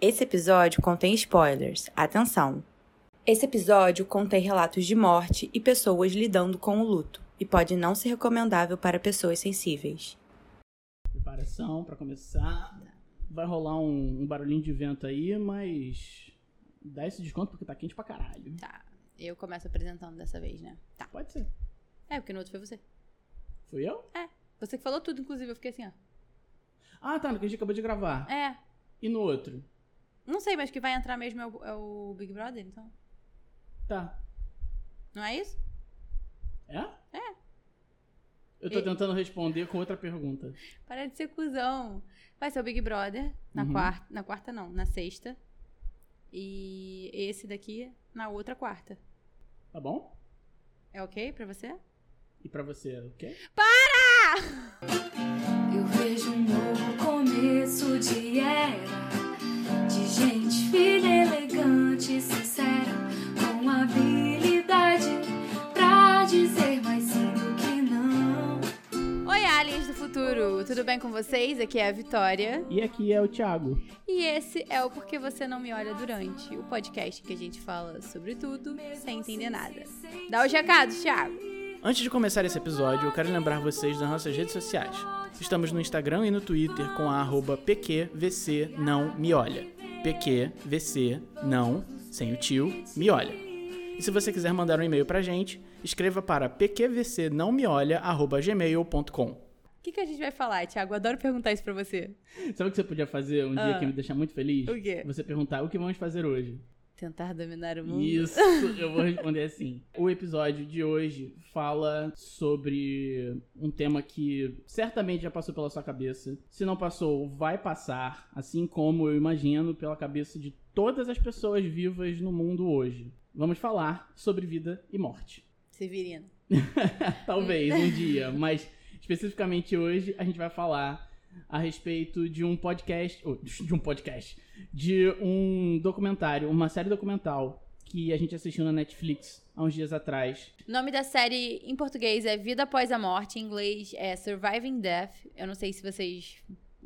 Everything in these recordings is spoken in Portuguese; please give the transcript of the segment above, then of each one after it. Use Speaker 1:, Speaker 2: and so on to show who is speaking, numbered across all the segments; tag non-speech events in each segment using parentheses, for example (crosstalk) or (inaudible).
Speaker 1: Esse episódio contém spoilers. Atenção! Esse episódio contém relatos de morte e pessoas lidando com o luto, e pode não ser recomendável para pessoas sensíveis.
Speaker 2: Preparação para começar. Vai rolar um, um barulhinho de vento aí, mas dá esse desconto porque tá quente pra caralho.
Speaker 3: Tá. Eu começo apresentando dessa vez, né? Tá.
Speaker 2: Pode ser.
Speaker 3: É, porque no outro foi você.
Speaker 2: Fui eu?
Speaker 3: É. Você que falou tudo, inclusive. Eu fiquei assim, ó.
Speaker 2: Ah, tá, no que a gente acabou de gravar.
Speaker 3: É.
Speaker 2: E no outro?
Speaker 3: Não sei, mas que vai entrar mesmo é o, é o Big Brother, então.
Speaker 2: Tá.
Speaker 3: Não é isso?
Speaker 2: É?
Speaker 3: É.
Speaker 2: Eu tô
Speaker 3: E-
Speaker 2: tentando responder com outra pergunta.
Speaker 3: Para de ser cuzão. Vai ser o Big Brother na
Speaker 2: Uhum.
Speaker 3: quarta. Na quarta não, na sexta. E esse daqui na outra quarta.
Speaker 2: Tá bom?
Speaker 3: É ok pra você?
Speaker 2: E pra você, o quê?
Speaker 4: Eu vejo um novo começo de era sincera, com habilidade pra dizer mais sim do que não.
Speaker 3: Oi, aliens do futuro! Tudo bem com vocês? Aqui é a Vitória.
Speaker 2: E aqui é o Thiago.
Speaker 3: E esse é o Porque Você Não Me Olha Durante, o podcast que a gente fala sobre tudo sem entender nada. Dá os recados, Thiago!
Speaker 2: Antes de começar esse episódio, eu quero lembrar vocês das nossas redes sociais. Estamos no Instagram e no Twitter com a arroba PQVC não me olha. PQVC não, sem o tio, me olha. E se você quiser mandar um e-mail pra gente, escreva para pqvcnãomeolha.gmail.com
Speaker 3: O que, que a gente vai falar, Thiago? Adoro perguntar isso pra você.
Speaker 2: Sabe o que você podia fazer um dia
Speaker 3: Ah.
Speaker 2: que ia me deixar muito feliz?
Speaker 3: O quê?
Speaker 2: Você perguntar o que vamos fazer hoje.
Speaker 3: Tentar dominar o mundo.
Speaker 2: Isso, eu vou responder assim. O episódio de hoje fala sobre um tema que certamente já passou pela sua cabeça. Se não passou, vai passar, assim como eu imagino pela cabeça de todas as pessoas vivas no mundo hoje. Vamos falar sobre vida e morte.
Speaker 3: Severino. (laughs)
Speaker 2: Talvez um dia, mas especificamente hoje a gente vai falar a respeito de um podcast, de um podcast, de um documentário, uma série documental que a gente assistiu na Netflix há uns dias atrás.
Speaker 3: O nome da série em português é Vida Após a Morte, em inglês é Surviving Death. Eu não sei se vocês.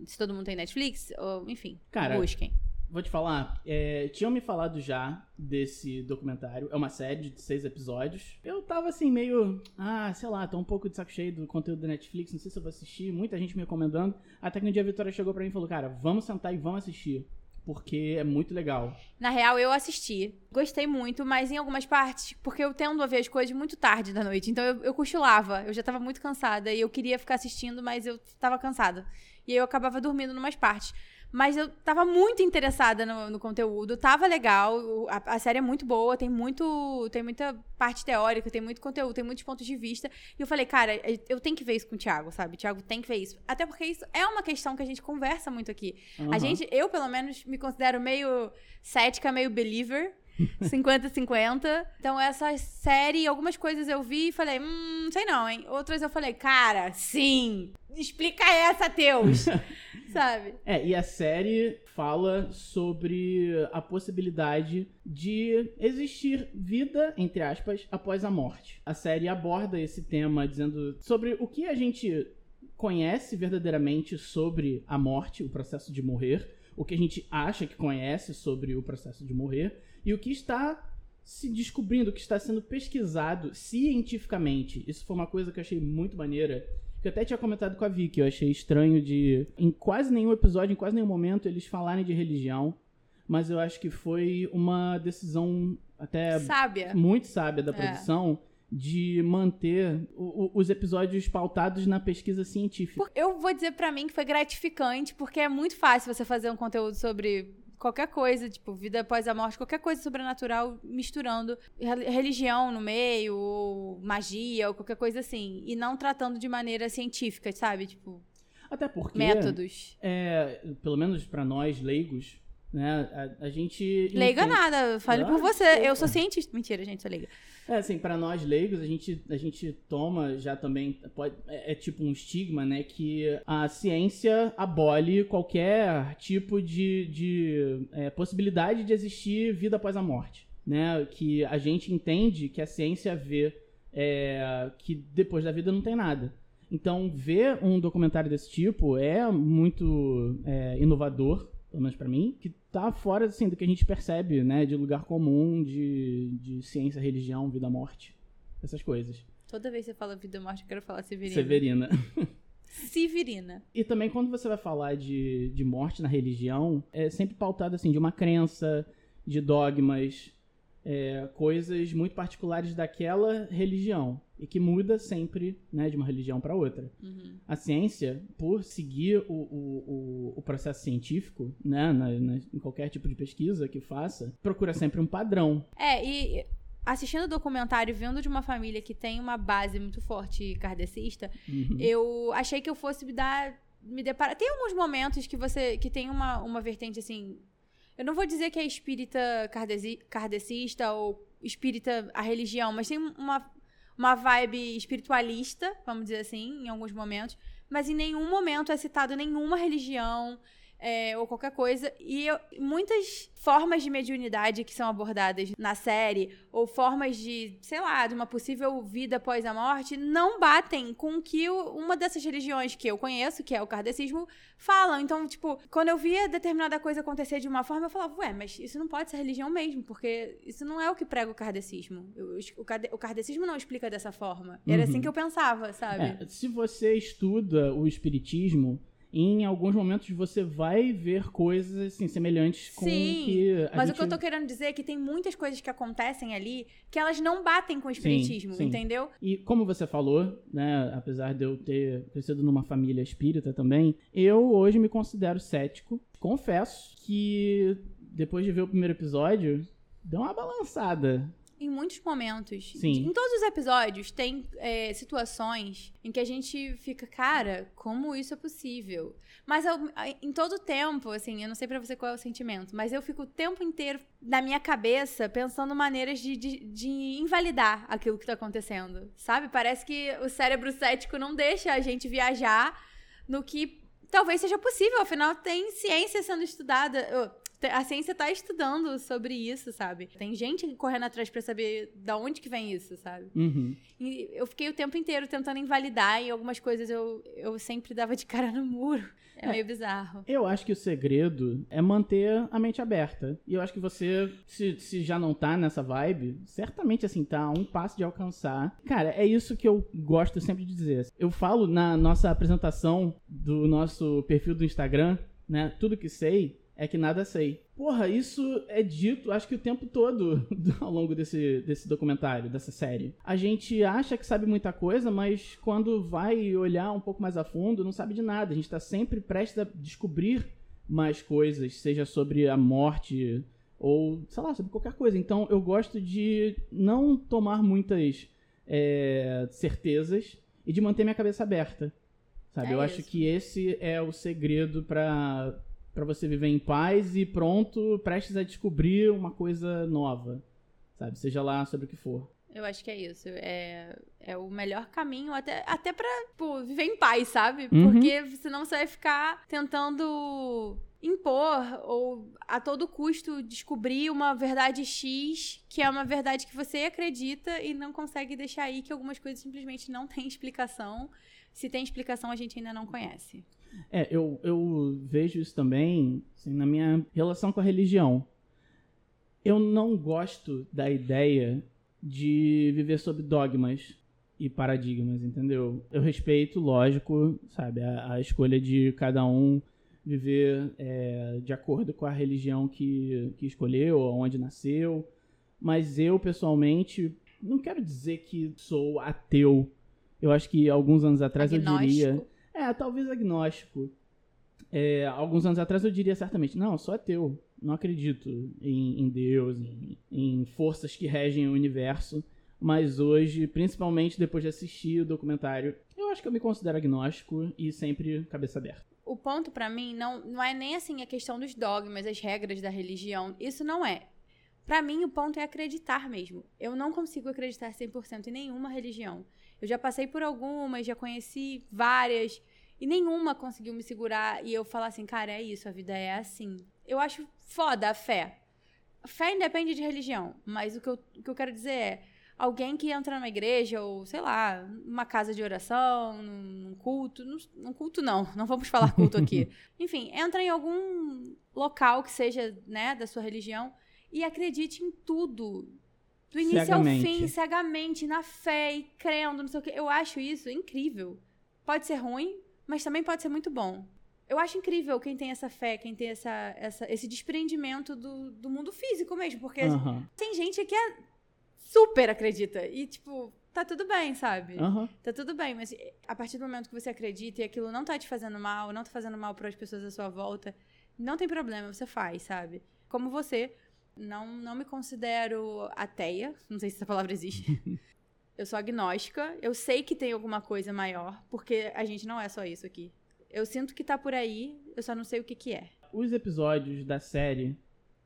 Speaker 3: Se todo mundo tem Netflix, ou enfim,
Speaker 2: Cara,
Speaker 3: busquem.
Speaker 2: Vou te falar, é, tinham me falado já desse documentário. É uma série de seis episódios. Eu tava assim, meio. Ah, sei lá, tô um pouco de saco cheio do conteúdo da Netflix. Não sei se eu vou assistir. Muita gente me recomendando. Até que no dia a Vitória chegou pra mim e falou: Cara, vamos sentar e vamos assistir. Porque é muito legal.
Speaker 3: Na real, eu assisti. Gostei muito, mas em algumas partes, porque eu tendo a ver as coisas muito tarde da noite. Então eu, eu cochilava. Eu já tava muito cansada e eu queria ficar assistindo, mas eu tava cansada. E aí eu acabava dormindo numas partes. Mas eu tava muito interessada no, no conteúdo, tava legal. A, a série é muito boa, tem muito. Tem muita parte teórica, tem muito conteúdo, tem muitos pontos de vista. E eu falei, cara, eu tenho que ver isso com o Thiago, sabe? O Thiago tem que ver isso. Até porque isso é uma questão que a gente conversa muito aqui.
Speaker 2: Aham.
Speaker 3: A gente, eu pelo menos, me considero meio cética, meio believer. (laughs) 50-50. Então, essa série, algumas coisas eu vi e falei, hum, sei não, hein? Outras eu falei, cara, sim! Explica essa, Teus! (laughs) Sabe?
Speaker 2: É, e a série fala sobre a possibilidade de existir vida, entre aspas, após a morte. A série aborda esse tema dizendo sobre o que a gente conhece verdadeiramente sobre a morte, o processo de morrer, o que a gente acha que conhece sobre o processo de morrer e o que está se descobrindo, o que está sendo pesquisado cientificamente. Isso foi uma coisa que eu achei muito maneira. Que eu até tinha comentado com a Vicky, eu achei estranho de. Em quase nenhum episódio, em quase nenhum momento, eles falarem de religião. Mas eu acho que foi uma decisão até
Speaker 3: Sábia.
Speaker 2: muito sábia da
Speaker 3: É.
Speaker 2: de manter o- o- os episódios pautados na pesquisa científica.
Speaker 3: Eu vou dizer pra mim que foi gratificante, porque é muito fácil você fazer um conteúdo sobre qualquer coisa, tipo, vida após a morte, qualquer coisa sobrenatural, misturando rel- religião no meio, ou magia, ou qualquer coisa assim. E não tratando de maneira científica, sabe? Tipo,
Speaker 2: Até porque.
Speaker 3: métodos.
Speaker 2: É, pelo menos pra nós leigos, né? A, a gente.
Speaker 3: Leiga
Speaker 2: entende-
Speaker 3: nada, fale por você. Eu sou cientista. Mentira, gente, sou leiga.
Speaker 2: É, assim, pra nós leigos, a gente, a gente toma já também, pode, é, é tipo um estigma, né, que a ciência abole qualquer tipo de, de é, possibilidade de existir vida após a morte, né, que a gente entende que a ciência vê é, que depois da vida não tem nada. Então, ver um documentário desse tipo é muito é, inovador, pelo menos pra mim, que tá fora, assim, do que a gente percebe, né? De lugar comum, de, de ciência, religião, vida, morte. Essas coisas.
Speaker 3: Toda vez que você fala vida morte, eu quero falar Severina.
Speaker 2: Severina. (laughs)
Speaker 3: Severina.
Speaker 2: E também quando você vai falar de, de morte na religião, é sempre pautado assim de uma crença, de dogmas, é, coisas muito particulares daquela religião e que muda sempre né, de uma religião para outra.
Speaker 3: Uhum.
Speaker 2: A ciência, por seguir o, o, o, processo científico, né, na, na, em qualquer tipo de pesquisa que faça, procura sempre um padrão.
Speaker 3: É, e assistindo o documentário, vindo de uma família que tem uma base muito forte kardecista,
Speaker 2: Uhum.
Speaker 3: eu achei que eu fosse me dar. Me deparar. Tem alguns momentos que você. que tem uma, uma vertente assim. Eu não vou dizer que é espírita kardeci- kardecista ou espírita a religião, mas tem uma, uma vibe espiritualista, vamos dizer assim, em alguns momentos. Mas em nenhum momento é citado nenhuma religião é, ou qualquer coisa. E eu- muitas formas de mediunidade que são abordadas na série, ou formas de, sei lá, de uma possível vida após a morte, não batem com o que uma dessas religiões que eu conheço, que é o kardecismo, falam. Então, tipo, quando eu via determinada coisa acontecer de uma forma, eu falava, ué, mas isso não pode ser religião mesmo, porque isso não é o que prega o kardecismo. O, o kardecismo não explica dessa forma. Era
Speaker 2: Uhum.
Speaker 3: assim que eu pensava, sabe?
Speaker 2: É, se você estuda o espiritismo, em alguns momentos você vai ver coisas assim semelhantes com
Speaker 3: Sim,
Speaker 2: o que a
Speaker 3: Mas
Speaker 2: gente...
Speaker 3: o que eu tô querendo dizer é que tem muitas coisas que acontecem ali que elas não batem com o espiritismo,
Speaker 2: sim.
Speaker 3: entendeu?
Speaker 2: E como você falou, né, apesar de eu ter crescido numa família espírita também, eu hoje me considero cético. Confesso que depois de ver o primeiro episódio, deu uma balançada.
Speaker 3: Em muitos momentos.
Speaker 2: Sim.
Speaker 3: Em todos os episódios tem é, situações em que a gente fica, cara, como isso é possível? Mas eu- em todo tempo, assim, eu não sei pra você qual é o sentimento, mas eu fico o tempo inteiro na minha cabeça pensando maneiras de, de, de invalidar aquilo que tá acontecendo, sabe? Parece que o cérebro cético não deixa a gente viajar no que talvez seja possível, afinal tem ciência sendo estudada. A ciência tá estudando sobre isso, sabe? Tem gente correndo atrás pra saber da onde que vem isso, sabe?
Speaker 2: Uhum.
Speaker 3: E eu fiquei o tempo inteiro tentando invalidar e algumas coisas eu, eu sempre dava de cara no muro. É,
Speaker 2: É.
Speaker 3: meio bizarro.
Speaker 2: Eu acho que o segredo é manter a mente aberta. E eu acho que você, se, se já não tá nessa vibe, certamente assim, tá a um passo de alcançar. Cara, é isso que eu gosto sempre de dizer. Eu falo na nossa apresentação do nosso perfil do Instagram, né? Tudo que sei é que nada sei. Porra, isso é dito, acho que o tempo todo do- (laughs) ao longo desse, desse documentário, dessa série. A gente acha que sabe muita coisa, mas quando vai olhar um pouco mais a fundo, não sabe de nada. A gente tá sempre prestes a descobrir mais coisas, seja sobre a morte ou, sei lá, sobre qualquer coisa. Então eu gosto de não tomar muitas é, certezas e de manter minha cabeça aberta. Sabe?
Speaker 3: É
Speaker 2: eu acho
Speaker 3: isso.
Speaker 2: que esse é o segredo pra para você viver em paz e pronto, prestes a descobrir uma coisa nova. Sabe? Seja lá sobre o que for.
Speaker 3: Eu acho que é isso. É, é o melhor caminho até, até pra pô, viver em paz, sabe?
Speaker 2: Uhum.
Speaker 3: Porque senão você vai ficar tentando impor ou a todo custo descobrir uma verdade X que é uma verdade que você acredita e não consegue deixar aí que algumas coisas simplesmente não têm explicação. Se tem explicação, a gente ainda não conhece.
Speaker 2: É, eu, eu vejo isso também assim, na minha relação com a religião. Eu não gosto da ideia de viver sob dogmas e paradigmas, entendeu? Eu respeito, lógico, sabe, a, a escolha de cada um viver é, de acordo com a religião que, que escolheu, onde nasceu. Mas eu, pessoalmente, não quero dizer que sou ateu. Eu acho que alguns anos atrás eu diria. É, talvez agnóstico. É, alguns anos atrás eu diria certamente, não, eu sou ateu. Não acredito em, em Deus, em, em forças que regem o universo. Mas hoje, principalmente depois de assistir o documentário, eu acho que eu me considero agnóstico e sempre cabeça aberta.
Speaker 3: O ponto pra mim não, não é nem assim a questão dos dogmas, as regras da religião. Isso não é. Pra mim, o ponto é acreditar mesmo. Eu não consigo acreditar 100% em nenhuma religião. Eu já passei por algumas, já conheci várias, e nenhuma conseguiu me segurar e eu falar assim, cara, é isso, a vida é assim. Eu acho foda a fé. A fé independe de religião, mas o que eu, o que eu quero dizer é, alguém que entra numa igreja ou, sei lá, uma casa de oração, num culto, num, num culto não, (laughs) não vamos falar culto aqui. (laughs) Enfim, entra em algum local que seja, né, da sua religião e acredite em tudo. Do início ao
Speaker 2: Cegamente.
Speaker 3: fim, cegamente, na fé e crendo, não sei o quê. Eu acho isso incrível. Pode ser ruim, mas também pode ser muito bom. Eu acho incrível quem tem essa fé, quem tem essa, essa- esse desprendimento do, do mundo físico mesmo. Porque
Speaker 2: Aham.
Speaker 3: tem gente que é super acredita. E, tipo, tá tudo bem, sabe?
Speaker 2: Aham.
Speaker 3: Tá tudo bem, mas a partir do momento que você acredita e aquilo não tá te fazendo mal, não tá fazendo mal para as pessoas à sua volta, não tem problema, você faz, sabe? Como você, não, não me considero ateia, não sei se essa palavra existe. (laughs) eu sou agnóstica, eu sei que tem alguma coisa maior, porque a gente não é só isso aqui. Eu sinto que tá por aí, eu só não sei o que que é.
Speaker 2: Os episódios da série.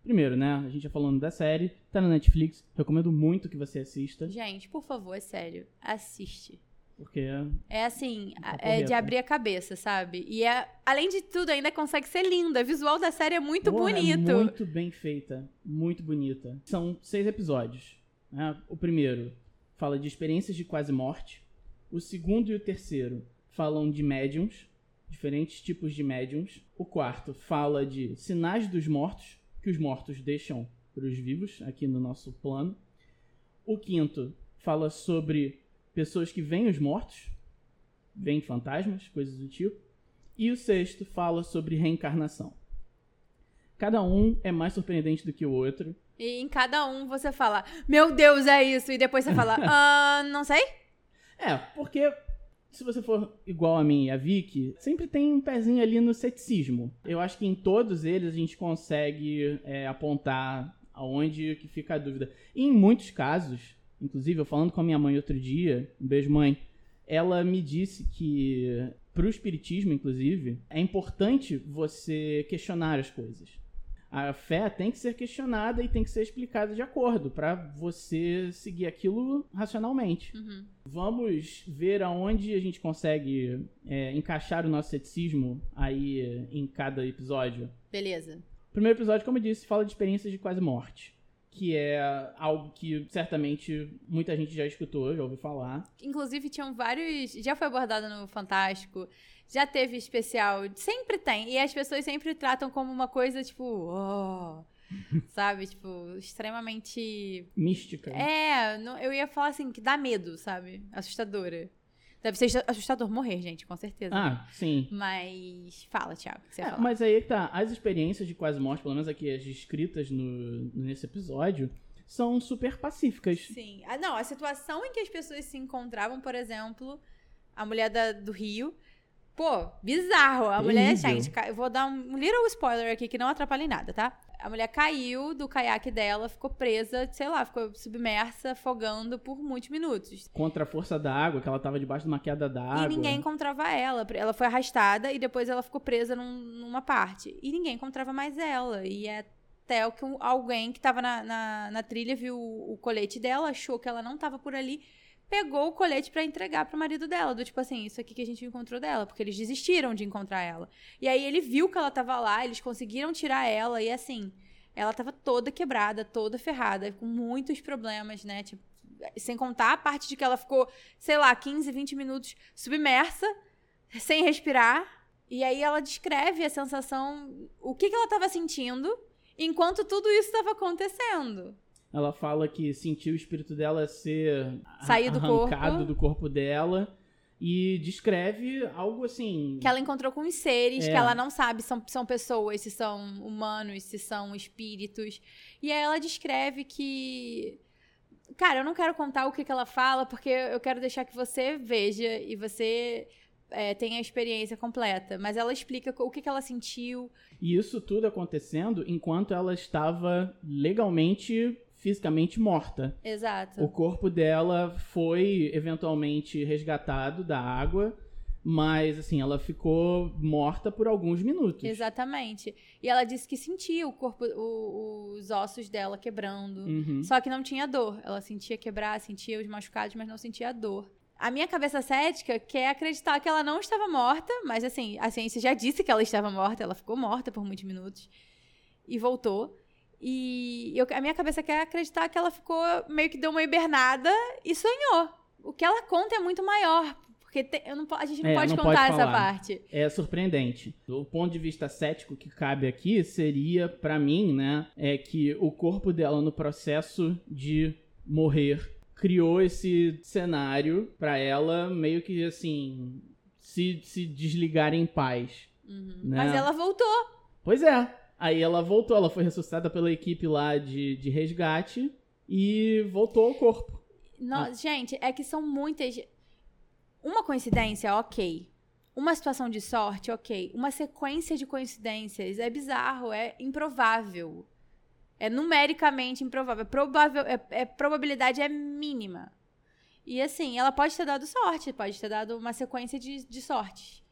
Speaker 2: Primeiro, né? A gente já falando da série, tá na Netflix. Recomendo muito que você assista,
Speaker 3: Gente, por favor, é sério, assiste.
Speaker 2: porque
Speaker 3: É assim,
Speaker 2: Tá
Speaker 3: é de abrir a cabeça, sabe? E é, além de tudo, ainda consegue ser linda. O visual da série é muito
Speaker 2: Porra,
Speaker 3: bonito.
Speaker 2: É muito bem feita. Muito bonita. São seis episódios. né? O primeiro fala de experiências de quase morte. O segundo e o terceiro falam de médiums, diferentes tipos de médiums. O quarto fala de sinais dos mortos, que os mortos deixam para os vivos aqui no nosso plano. O quinto fala sobre pessoas que veem os mortos, veem fantasmas, coisas do tipo. E o sexto fala sobre reencarnação. Cada um é mais surpreendente do que o outro.
Speaker 3: E em cada um você fala, meu Deus, é isso. E depois você fala, (laughs) ah, não sei.
Speaker 2: É, porque se você for igual a mim e a Vicky, sempre tem um pezinho ali no ceticismo. Eu acho que em todos eles a gente consegue é, apontar aonde que fica a dúvida. E em muitos casos, inclusive eu falando com a minha mãe outro dia, um beijo mãe, ela me disse que pro espiritismo, inclusive, é importante você questionar as coisas. A fé tem que ser questionada e tem que ser explicada de acordo para você seguir aquilo racionalmente.
Speaker 3: Uhum.
Speaker 2: Vamos ver aonde a gente consegue é, encaixar o nosso ceticismo aí em cada episódio.
Speaker 3: Beleza.
Speaker 2: Primeiro episódio, como eu disse, fala de experiências de quase morte. Que é algo que certamente muita gente já escutou, já ouviu falar.
Speaker 3: Inclusive, tinham vários. Já foi abordado no Fantástico. Já teve especial. Sempre tem. E as pessoas sempre tratam como uma coisa, tipo. Oh, (laughs) sabe? Tipo, extremamente.
Speaker 2: Mística.
Speaker 3: É, não- eu ia falar assim, que dá medo, sabe? Assustadora. Deve ser assustador morrer, gente, com certeza.
Speaker 2: Ah, sim.
Speaker 3: Mas. Fala, Thiago, o que você
Speaker 2: É, mas aí tá. As experiências de quase morte, pelo menos aqui as descritas no, nesse episódio, são super pacíficas.
Speaker 3: Sim. Ah, não, a situação em que as pessoas se encontravam, por exemplo, a mulher da- do Rio. Pô, bizarro. A mulher,
Speaker 2: Terrível.
Speaker 3: gente, eu vou dar um little spoiler aqui que não atrapalha em nada, tá? A mulher caiu do caiaque dela, ficou presa, sei lá, ficou submersa, afogando por muitos minutos.
Speaker 2: Contra a força da água, que ela tava debaixo de uma queda d'água.
Speaker 3: E ninguém encontrava ela. Ela foi arrastada e depois ela ficou presa num- numa parte. E ninguém encontrava mais ela. E é até que alguém que tava na, na, na trilha viu o, o colete dela, achou que ela não tava por ali, pegou o colete pra entregar pro marido dela. Do tipo assim, isso aqui que a gente encontrou dela. Porque eles desistiram de encontrar ela. E aí ele viu que ela tava lá, eles conseguiram tirar ela. E assim, ela tava toda quebrada, toda ferrada, com muitos problemas, né? Tipo, sem contar a parte de que ela ficou, sei lá, 15, 20 minutos submersa, sem respirar. E aí ela descreve a sensação, o que, que ela estava sentindo, enquanto tudo isso estava acontecendo.
Speaker 2: Ela fala que sentiu o espírito dela ser
Speaker 3: Sair do
Speaker 2: arrancado
Speaker 3: corpo.
Speaker 2: do corpo dela e descreve algo assim.
Speaker 3: Que ela encontrou com os seres,
Speaker 2: É.
Speaker 3: que ela não sabe se são, são pessoas, se são humanos, se são espíritos. E aí ela descreve que. Cara, eu não quero contar o que, que ela fala, porque eu quero deixar que você veja e você é, tenha a experiência completa. Mas ela explica o que, que ela sentiu.
Speaker 2: E isso tudo acontecendo enquanto ela estava legalmente, fisicamente morta.
Speaker 3: Exato.
Speaker 2: O corpo dela foi eventualmente resgatado da água, mas assim, ela ficou morta por alguns minutos.
Speaker 3: Exatamente. E ela disse que sentia o corpo, o- os ossos dela quebrando.
Speaker 2: Uhum.
Speaker 3: Só que não tinha dor. Ela sentia quebrar, sentia os machucados, mas não sentia dor. A minha cabeça cética quer acreditar que ela não estava morta, mas assim, a ciência já disse que ela estava morta, ela ficou morta por muitos minutos e voltou. E eu- a minha cabeça quer acreditar que ela ficou meio que deu uma hibernada e sonhou. O que ela conta é muito maior. Porque te- eu não a gente não
Speaker 2: É,
Speaker 3: pode
Speaker 2: não
Speaker 3: contar
Speaker 2: pode
Speaker 3: essa parte.
Speaker 2: É surpreendente. Do ponto de vista cético que cabe aqui seria, pra mim, né, é que o corpo dela no processo de morrer criou esse cenário pra ela meio que assim se, se desligar em paz.
Speaker 3: Uhum.
Speaker 2: Né?
Speaker 3: Mas ela voltou.
Speaker 2: Pois é. Aí ela voltou, ela foi ressuscitada pela equipe lá de, de resgate e voltou ao corpo.
Speaker 3: Não,
Speaker 2: Ah.
Speaker 3: Gente, é que são muitas. Uma coincidência, ok. Uma situação de sorte, ok. Uma sequência de coincidências é bizarro, é improvável. É numericamente improvável. É provável, é, é- probabilidade é mínima. E assim, ela pode ter dado sorte, pode ter dado uma sequência de, de sortes.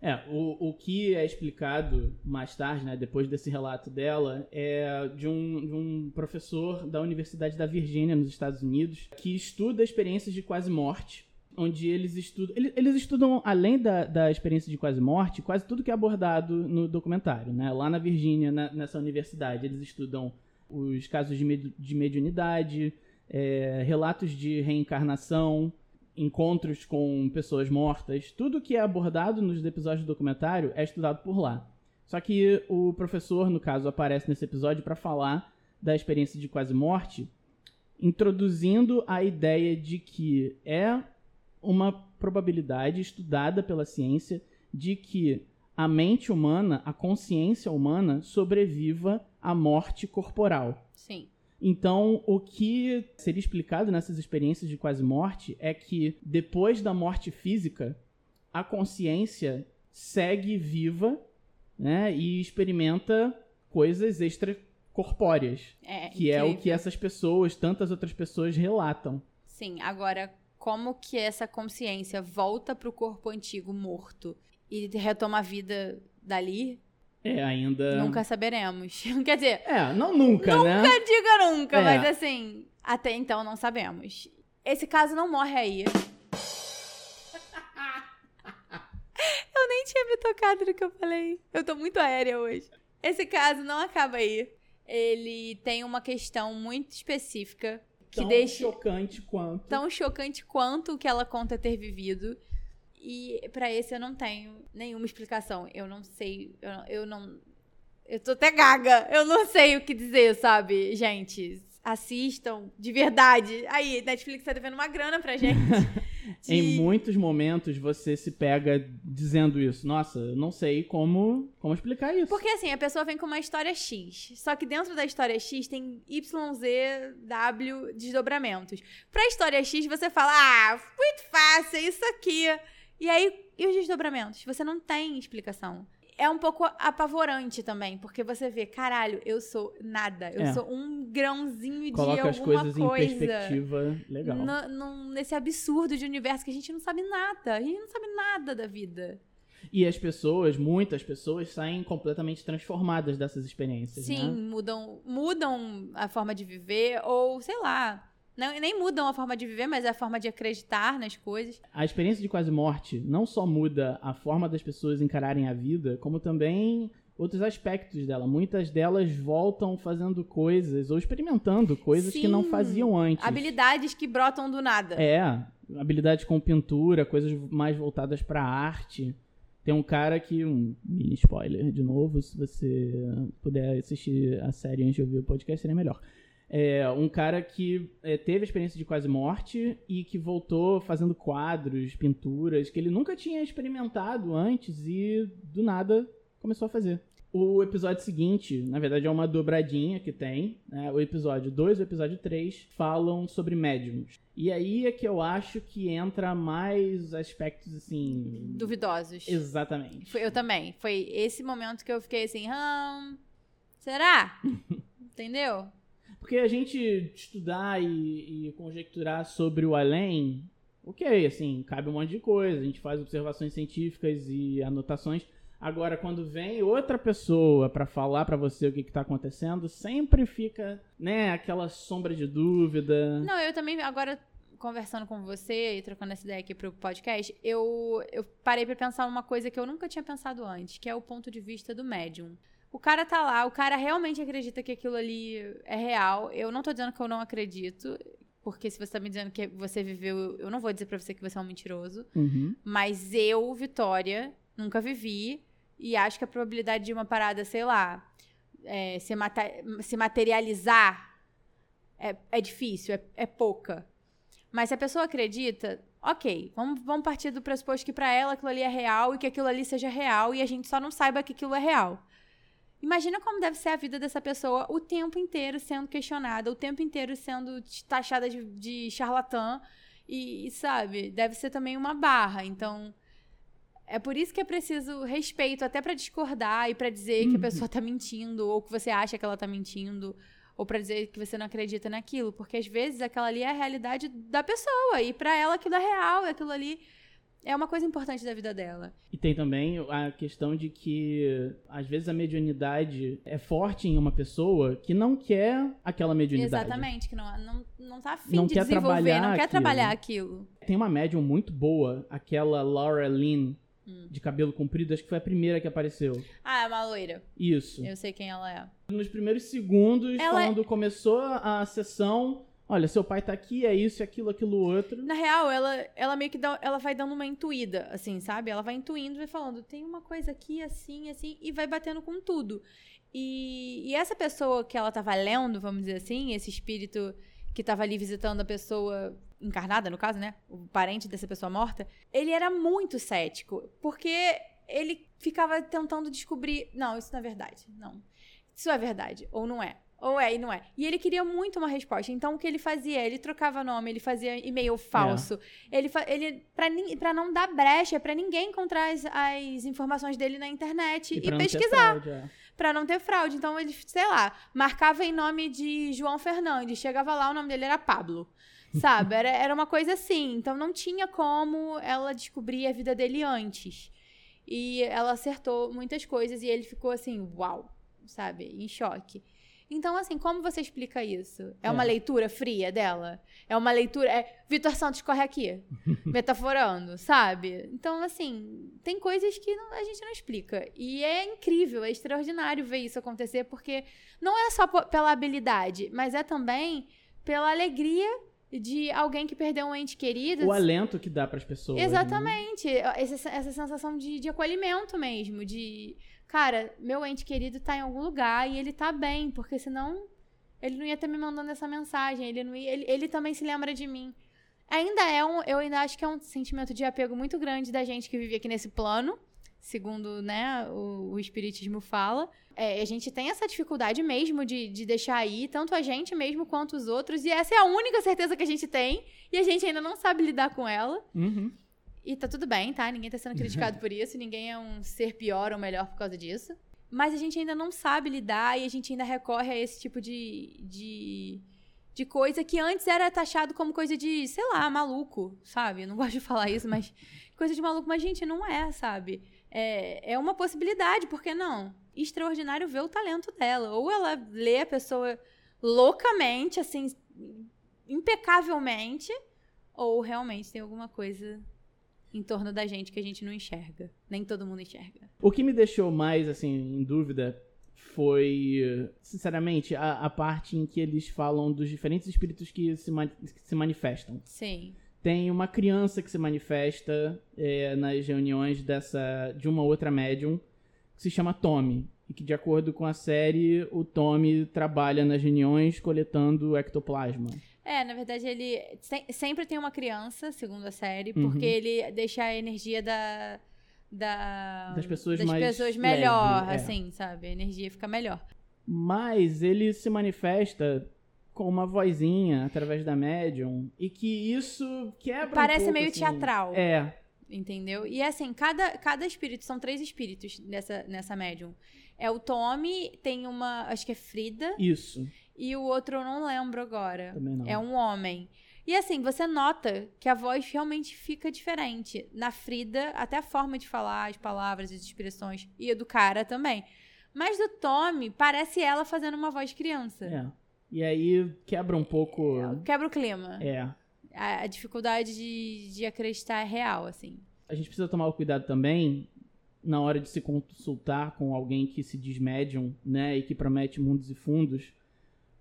Speaker 2: É, o, o que é explicado mais tarde, né, depois desse relato dela, é de um, de um professor da Universidade da Virgínia, nos Estados Unidos, que estuda experiências de quase morte, onde eles estudam. Eles, estudam, além da, da experiência de quase morte, quase tudo que é abordado no documentário. Né? Lá na Virgínia, nessa universidade, eles estudam os casos de, med- de mediunidade, é, relatos de reencarnação, encontros com pessoas mortas, tudo que é abordado nos episódios do documentário é estudado por lá. Só que o professor, no caso, aparece nesse episódio para falar da experiência de quase morte, introduzindo a ideia de que é uma probabilidade estudada pela ciência de que a mente humana, a consciência humana sobreviva à morte corporal.
Speaker 3: Sim.
Speaker 2: Então, o que seria explicado nessas experiências de quase morte é que depois da morte física, a consciência segue viva, né, e experimenta coisas extracorpóreas,
Speaker 3: É,
Speaker 2: que é o que
Speaker 3: incrível.
Speaker 2: essas pessoas, tantas outras pessoas relatam.
Speaker 3: Sim, agora, como que essa consciência volta pro corpo antigo morto e retoma a vida dali,
Speaker 2: É ainda
Speaker 3: nunca saberemos. (laughs) Quer dizer,
Speaker 2: É, não nunca, né?
Speaker 3: nunca diga nunca,
Speaker 2: É.
Speaker 3: mas assim, até então não sabemos. Esse caso não morre aí. (laughs) Eu nem tinha me tocado no que eu falei. Eu tô muito aérea hoje. Esse caso não acaba aí. Ele tem uma questão muito específica que
Speaker 2: Tão
Speaker 3: deixa
Speaker 2: chocante quanto
Speaker 3: tão chocante quanto o que ela conta ter vivido. E pra esse eu não tenho nenhuma explicação. Eu não sei, eu não, eu não eu tô até gaga. Eu não sei o que dizer, sabe? Gente, assistam de verdade. Aí, Netflix tá devendo uma grana pra gente. (laughs) De-
Speaker 2: Em muitos momentos você se pega dizendo isso. Nossa, eu não sei como, como explicar isso.
Speaker 3: Porque assim, a pessoa vem com uma história X. Só que dentro da história X tem Y, Z, W desdobramentos. Pra história X você fala, ah, muito fácil, é isso aqui. E aí, e os desdobramentos? Você não tem explicação. É um pouco apavorante também, porque você vê, caralho, eu sou nada. Eu
Speaker 2: É.
Speaker 3: sou um grãozinho de
Speaker 2: Coloca as
Speaker 3: alguma
Speaker 2: coisas
Speaker 3: coisa.
Speaker 2: em perspectiva legal.
Speaker 3: No- num- nesse absurdo de universo que a gente não sabe nada. A gente não sabe nada da vida.
Speaker 2: E as pessoas, muitas pessoas, saem completamente transformadas dessas experiências.
Speaker 3: Sim,
Speaker 2: Né?
Speaker 3: mudam, mudam a forma de viver, ou sei lá. Não, nem mudam a forma de viver, mas a forma de acreditar nas coisas.
Speaker 2: A experiência de quase morte não só muda a forma das pessoas encararem a vida, como também outros aspectos dela. Muitas delas voltam fazendo coisas ou experimentando coisas que não
Speaker 3: Sim.
Speaker 2: faziam antes.
Speaker 3: Habilidades que brotam do nada.
Speaker 2: É, habilidade com pintura, coisas mais voltadas pra arte. Tem um cara que, um mini spoiler de novo, se você puder assistir a série antes de ouvir o podcast, seria melhor. É um cara que é, teve a experiência de quase morte e que voltou fazendo quadros, pinturas, que ele nunca tinha experimentado antes e do nada começou a fazer. O episódio seguinte, na verdade, é uma dobradinha que tem. né? O episódio 2 e o episódio 3 falam sobre médiums. E aí é que eu acho que entra mais aspectos assim.
Speaker 3: Duvidosos.
Speaker 2: Exatamente.
Speaker 3: Foi- eu também. Foi esse momento que eu fiquei assim, hum, será? (laughs) Entendeu?
Speaker 2: Porque a gente estudar e, e conjecturar sobre o além, ok, assim, cabe um monte de coisa. A gente faz observações científicas e anotações. Agora, quando vem outra pessoa pra falar pra você o que, que tá acontecendo, sempre fica, né, aquela sombra de dúvida.
Speaker 3: Não, eu também, agora conversando com você e trocando essa ideia aqui pro podcast, eu, eu parei pra pensar uma coisa que eu nunca tinha pensado antes, que é o ponto de vista do médium. O cara tá lá, o cara realmente acredita que aquilo ali é real. Eu não tô dizendo que eu não acredito, porque se você tá me dizendo que você viveu, eu não vou dizer pra você que você é um mentiroso.
Speaker 2: Uhum.
Speaker 3: Mas eu, Vitória, nunca vivi e acho que a probabilidade de uma parada, sei lá, é, se, mata- se materializar é, é difícil, é, é pouca. Mas se a pessoa acredita, ok, vamos, vamos partir do pressuposto que pra ela aquilo ali é real e que aquilo ali seja real e a gente só não saiba que aquilo é real. Imagina como deve ser a vida dessa pessoa o tempo inteiro sendo questionada, o tempo inteiro sendo taxada de, de charlatã. E, e, sabe, deve ser também uma barra. Então, é por isso que é preciso respeito, até pra discordar e pra dizer que a pessoa tá mentindo, ou que você acha que ela tá mentindo, ou pra dizer que você não acredita naquilo. Porque às vezes aquela ali é a realidade da pessoa, e pra ela aquilo é real, e aquilo ali é uma coisa importante da vida dela.
Speaker 2: E tem também a questão de que, às vezes, a mediunidade é forte em uma pessoa que não quer aquela mediunidade.
Speaker 3: Exatamente, que não, não, não tá afim
Speaker 2: Não
Speaker 3: de
Speaker 2: quer
Speaker 3: desenvolver,
Speaker 2: trabalhar
Speaker 3: não quer
Speaker 2: aquilo.
Speaker 3: trabalhar aquilo.
Speaker 2: Tem uma médium muito boa, aquela Laura Lynn,
Speaker 3: Hum.
Speaker 2: de cabelo comprido, acho que foi a primeira que apareceu.
Speaker 3: Ah, é uma loira.
Speaker 2: Isso.
Speaker 3: Eu sei quem ela é.
Speaker 2: Nos primeiros segundos,
Speaker 3: Ela é-
Speaker 2: quando começou a sessão, olha, seu pai tá aqui, é isso, aquilo, aquilo, outro.
Speaker 3: Na real, ela, ela meio que dá, ela vai dando uma intuída, assim, sabe? Ela vai intuindo, vai falando, tem uma coisa aqui, assim, assim, e vai batendo com tudo. E, e essa pessoa que ela tava lendo, vamos dizer assim, esse espírito que tava ali visitando a pessoa encarnada, no caso, né? O parente dessa pessoa morta, ele era muito cético, porque ele ficava tentando descobrir, não, isso não é verdade, não. Isso é verdade, ou não é. Ou é e não é. E ele queria muito uma resposta. Então, o que ele fazia? Ele trocava nome, ele fazia e-mail falso. Ele, fa- ele pra, nin- pra não dar brecha, pra ninguém encontrar as, as informações dele na internet e,
Speaker 2: pra não ter
Speaker 3: pesquisar.
Speaker 2: é.
Speaker 3: Pra não ter fraude. Então, ele, sei lá, marcava em nome de João Fernandes. Chegava lá, o nome dele era Pablo. (laughs) Sabe? Era, era uma coisa assim. Então, não tinha como ela descobrir a vida dele antes. E ela acertou muitas coisas e ele ficou assim, uau, sabe? Em choque. Então, assim, como você explica isso? É uma
Speaker 2: É.
Speaker 3: leitura fria dela? É uma leitura. É, Vitor Santos corre aqui, (laughs) metaforando, sabe? Então, assim, tem coisas que não- a gente não explica. E é incrível, é extraordinário ver isso acontecer, porque não é só pela habilidade, mas é também pela alegria de alguém que perdeu um ente querido.
Speaker 2: O alento que dá pras pessoas. né?
Speaker 3: Exatamente. Essa, essa sensação de, de acolhimento mesmo. De, cara, meu ente querido tá em algum lugar e ele tá bem, porque senão ele não ia estar me mandando essa mensagem. Ele, não ia, ele, ele também se lembra de mim. Ainda é um. Eu ainda acho que é um sentimento de apego muito grande da gente que vive aqui nesse plano. Segundo, né, o, o Espiritismo fala. É, a gente tem essa dificuldade mesmo de, de deixar ir, tanto a gente mesmo quanto os outros. E essa é a única certeza que a gente tem. E a gente ainda não sabe lidar com ela.
Speaker 2: Uhum.
Speaker 3: E tá tudo bem, tá? Ninguém tá sendo (laughs) criticado por isso, ninguém é um ser pior ou melhor por causa disso. Mas a gente ainda não sabe lidar e a gente ainda recorre a esse tipo de, de, de coisa que antes era taxado como coisa de, sei lá, maluco, sabe? Eu não (laughs) gosto de falar isso, mas coisa de maluco, mas gente, não é, sabe? É, é uma possibilidade, por que não? Extraordinário ver o talento dela. Ou ela lê a pessoa loucamente, assim, impecavelmente, ou realmente tem alguma coisa em torno da gente que a gente não enxerga. Nem todo mundo enxerga.
Speaker 2: O que me deixou mais, assim, em dúvida foi, sinceramente, a, a parte em que eles falam dos diferentes espíritos que se, ma- que se manifestam.
Speaker 3: Sim.
Speaker 2: Tem uma criança que se manifesta é, nas reuniões dessa de uma outra médium que se chama Tommy. E que, de acordo com a série, o Tommy trabalha nas reuniões coletando ectoplasma.
Speaker 3: É, na verdade, ele se- sempre tem uma criança, segundo a série,
Speaker 2: Uhum.
Speaker 3: porque ele deixa a energia da. da
Speaker 2: Das pessoas
Speaker 3: das
Speaker 2: mais
Speaker 3: pessoas
Speaker 2: leve,
Speaker 3: melhor,
Speaker 2: é.
Speaker 3: assim, sabe? A energia fica melhor.
Speaker 2: Mas ele se manifesta com uma vozinha através da médium. E que isso quebra um
Speaker 3: Parece
Speaker 2: pouco,
Speaker 3: meio
Speaker 2: assim.
Speaker 3: teatral.
Speaker 2: É,
Speaker 3: Entendeu? E assim, cada, cada espírito, são três espíritos nessa, nessa médium. É o Tommy, tem uma, acho que é Frida,
Speaker 2: isso.
Speaker 3: E o outro eu não lembro agora.
Speaker 2: Também não.
Speaker 3: É um homem. E assim, você nota que a voz realmente fica diferente. Na Frida, até a forma de falar, as palavras, as expressões. E a do cara também. Mas do Tommy, parece ela fazendo uma voz de criança.
Speaker 2: É. E aí quebra um pouco.
Speaker 3: Quebra o clima.
Speaker 2: É.
Speaker 3: A, a dificuldade de, de acreditar é real, assim.
Speaker 2: A gente precisa tomar o cuidado também na hora de se consultar com alguém que se diz médium, né, e que promete mundos e fundos,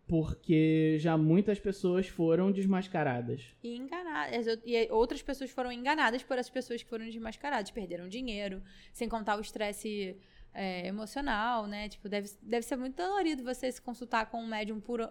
Speaker 2: porque já muitas pessoas foram desmascaradas.
Speaker 3: E enganadas. E outras pessoas foram enganadas por essas pessoas que foram desmascaradas, perderam dinheiro, sem contar o estresse é, emocional, né? Tipo, deve, deve ser muito dolorido você se consultar com um médium por.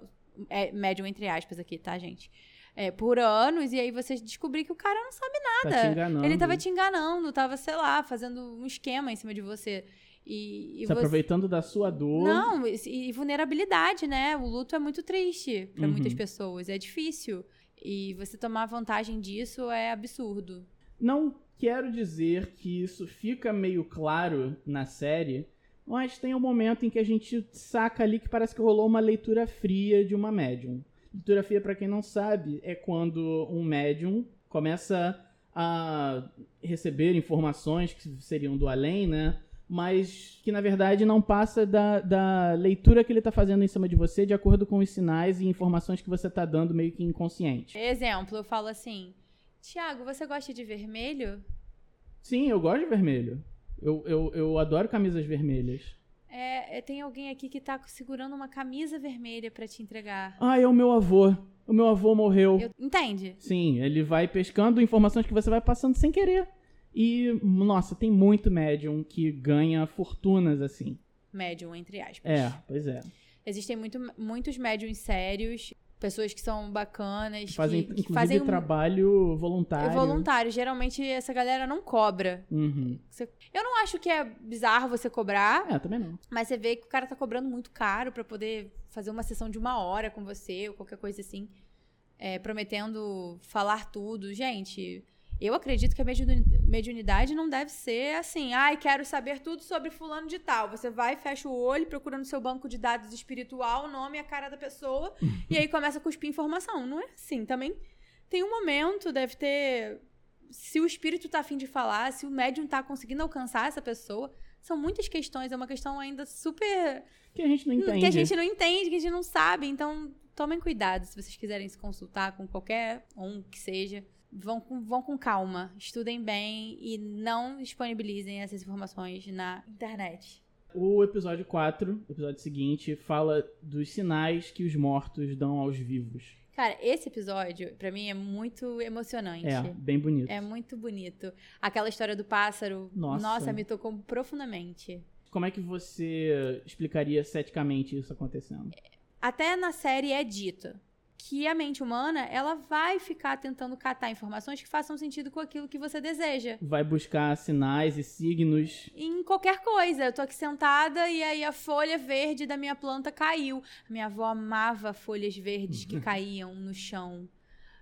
Speaker 3: É, médium entre aspas aqui, tá, gente? É, por anos, e aí você descobrir que o cara não sabe nada.
Speaker 2: Tá te enganando.
Speaker 3: Ele tava te enganando, tava, sei lá, fazendo um esquema em cima de você. E, e
Speaker 2: se
Speaker 3: você...
Speaker 2: aproveitando da sua dor.
Speaker 3: Não, e, e vulnerabilidade, né? O luto é muito triste para
Speaker 2: Uhum.
Speaker 3: muitas pessoas, é difícil. E você tomar vantagem disso é absurdo.
Speaker 2: Não quero dizer que isso fica meio claro na série, mas tem um momento em que a gente saca ali que parece que rolou uma leitura fria de uma médium. Leitura fria, pra quem não sabe, é quando um médium começa a receber informações que seriam do além, né? Mas que na verdade não passa da, da leitura que ele tá fazendo em cima de você de acordo com os sinais e informações que você tá dando meio que inconsciente.
Speaker 3: Exemplo, eu falo assim: Tiago, você gosta de vermelho?
Speaker 2: Sim, eu gosto de vermelho. Eu, eu, eu adoro camisas vermelhas.
Speaker 3: É, é, tem alguém aqui que tá segurando uma camisa vermelha pra te entregar.
Speaker 2: Ah, é o meu avô. O meu avô morreu.
Speaker 3: Eu- entende?
Speaker 2: Sim, ele vai pescando informações que você vai passando sem querer. E, nossa, tem muito médium que ganha fortunas assim.
Speaker 3: Médium, entre aspas.
Speaker 2: É, pois é.
Speaker 3: Existem muito, muitos médiums sérios, pessoas que são bacanas,
Speaker 2: Fazem,
Speaker 3: que, que fazem um-
Speaker 2: trabalho voluntário.
Speaker 3: É voluntário. Geralmente essa galera não cobra.
Speaker 2: Uhum.
Speaker 3: Você- Eu não acho que é bizarro você cobrar,
Speaker 2: É, também não.
Speaker 3: mas você vê que o cara tá cobrando muito caro pra poder fazer uma sessão de uma hora com você ou qualquer coisa assim, é, prometendo falar tudo. Gente, eu acredito que a mediuni- mediunidade não deve ser assim, ai, quero saber tudo sobre fulano de tal. Você vai, fecha o olho, procura no seu banco de dados espiritual o nome e a cara da pessoa, (laughs) e aí começa a cuspir informação. Não é assim. Também tem um momento, deve ter. Se o espírito tá afim de falar, se o médium tá conseguindo alcançar essa pessoa. São muitas questões, é uma questão ainda super.
Speaker 2: Que a gente não entende.
Speaker 3: que a gente não entende, que a gente não sabe. Então, tomem cuidado se vocês quiserem se consultar com qualquer um que seja. Vão com, vão com calma, estudem bem e não disponibilizem essas informações na internet.
Speaker 2: O episódio 4, o episódio seguinte, fala dos sinais que os mortos dão aos vivos.
Speaker 3: Cara, esse episódio, pra mim, é muito emocionante.
Speaker 2: É, bem bonito.
Speaker 3: É muito bonito. Aquela história do pássaro,
Speaker 2: Nossa.
Speaker 3: me tocou profundamente.
Speaker 2: Como é que você explicaria ceticamente isso acontecendo?
Speaker 3: Até na série é dito que a mente humana, ela vai ficar tentando catar informações que façam sentido com aquilo que você deseja.
Speaker 2: Vai buscar sinais e signos.
Speaker 3: Em qualquer coisa. Eu tô aqui sentada e aí a folha verde da minha planta caiu. Minha avó amava folhas verdes que (laughs) caíam no chão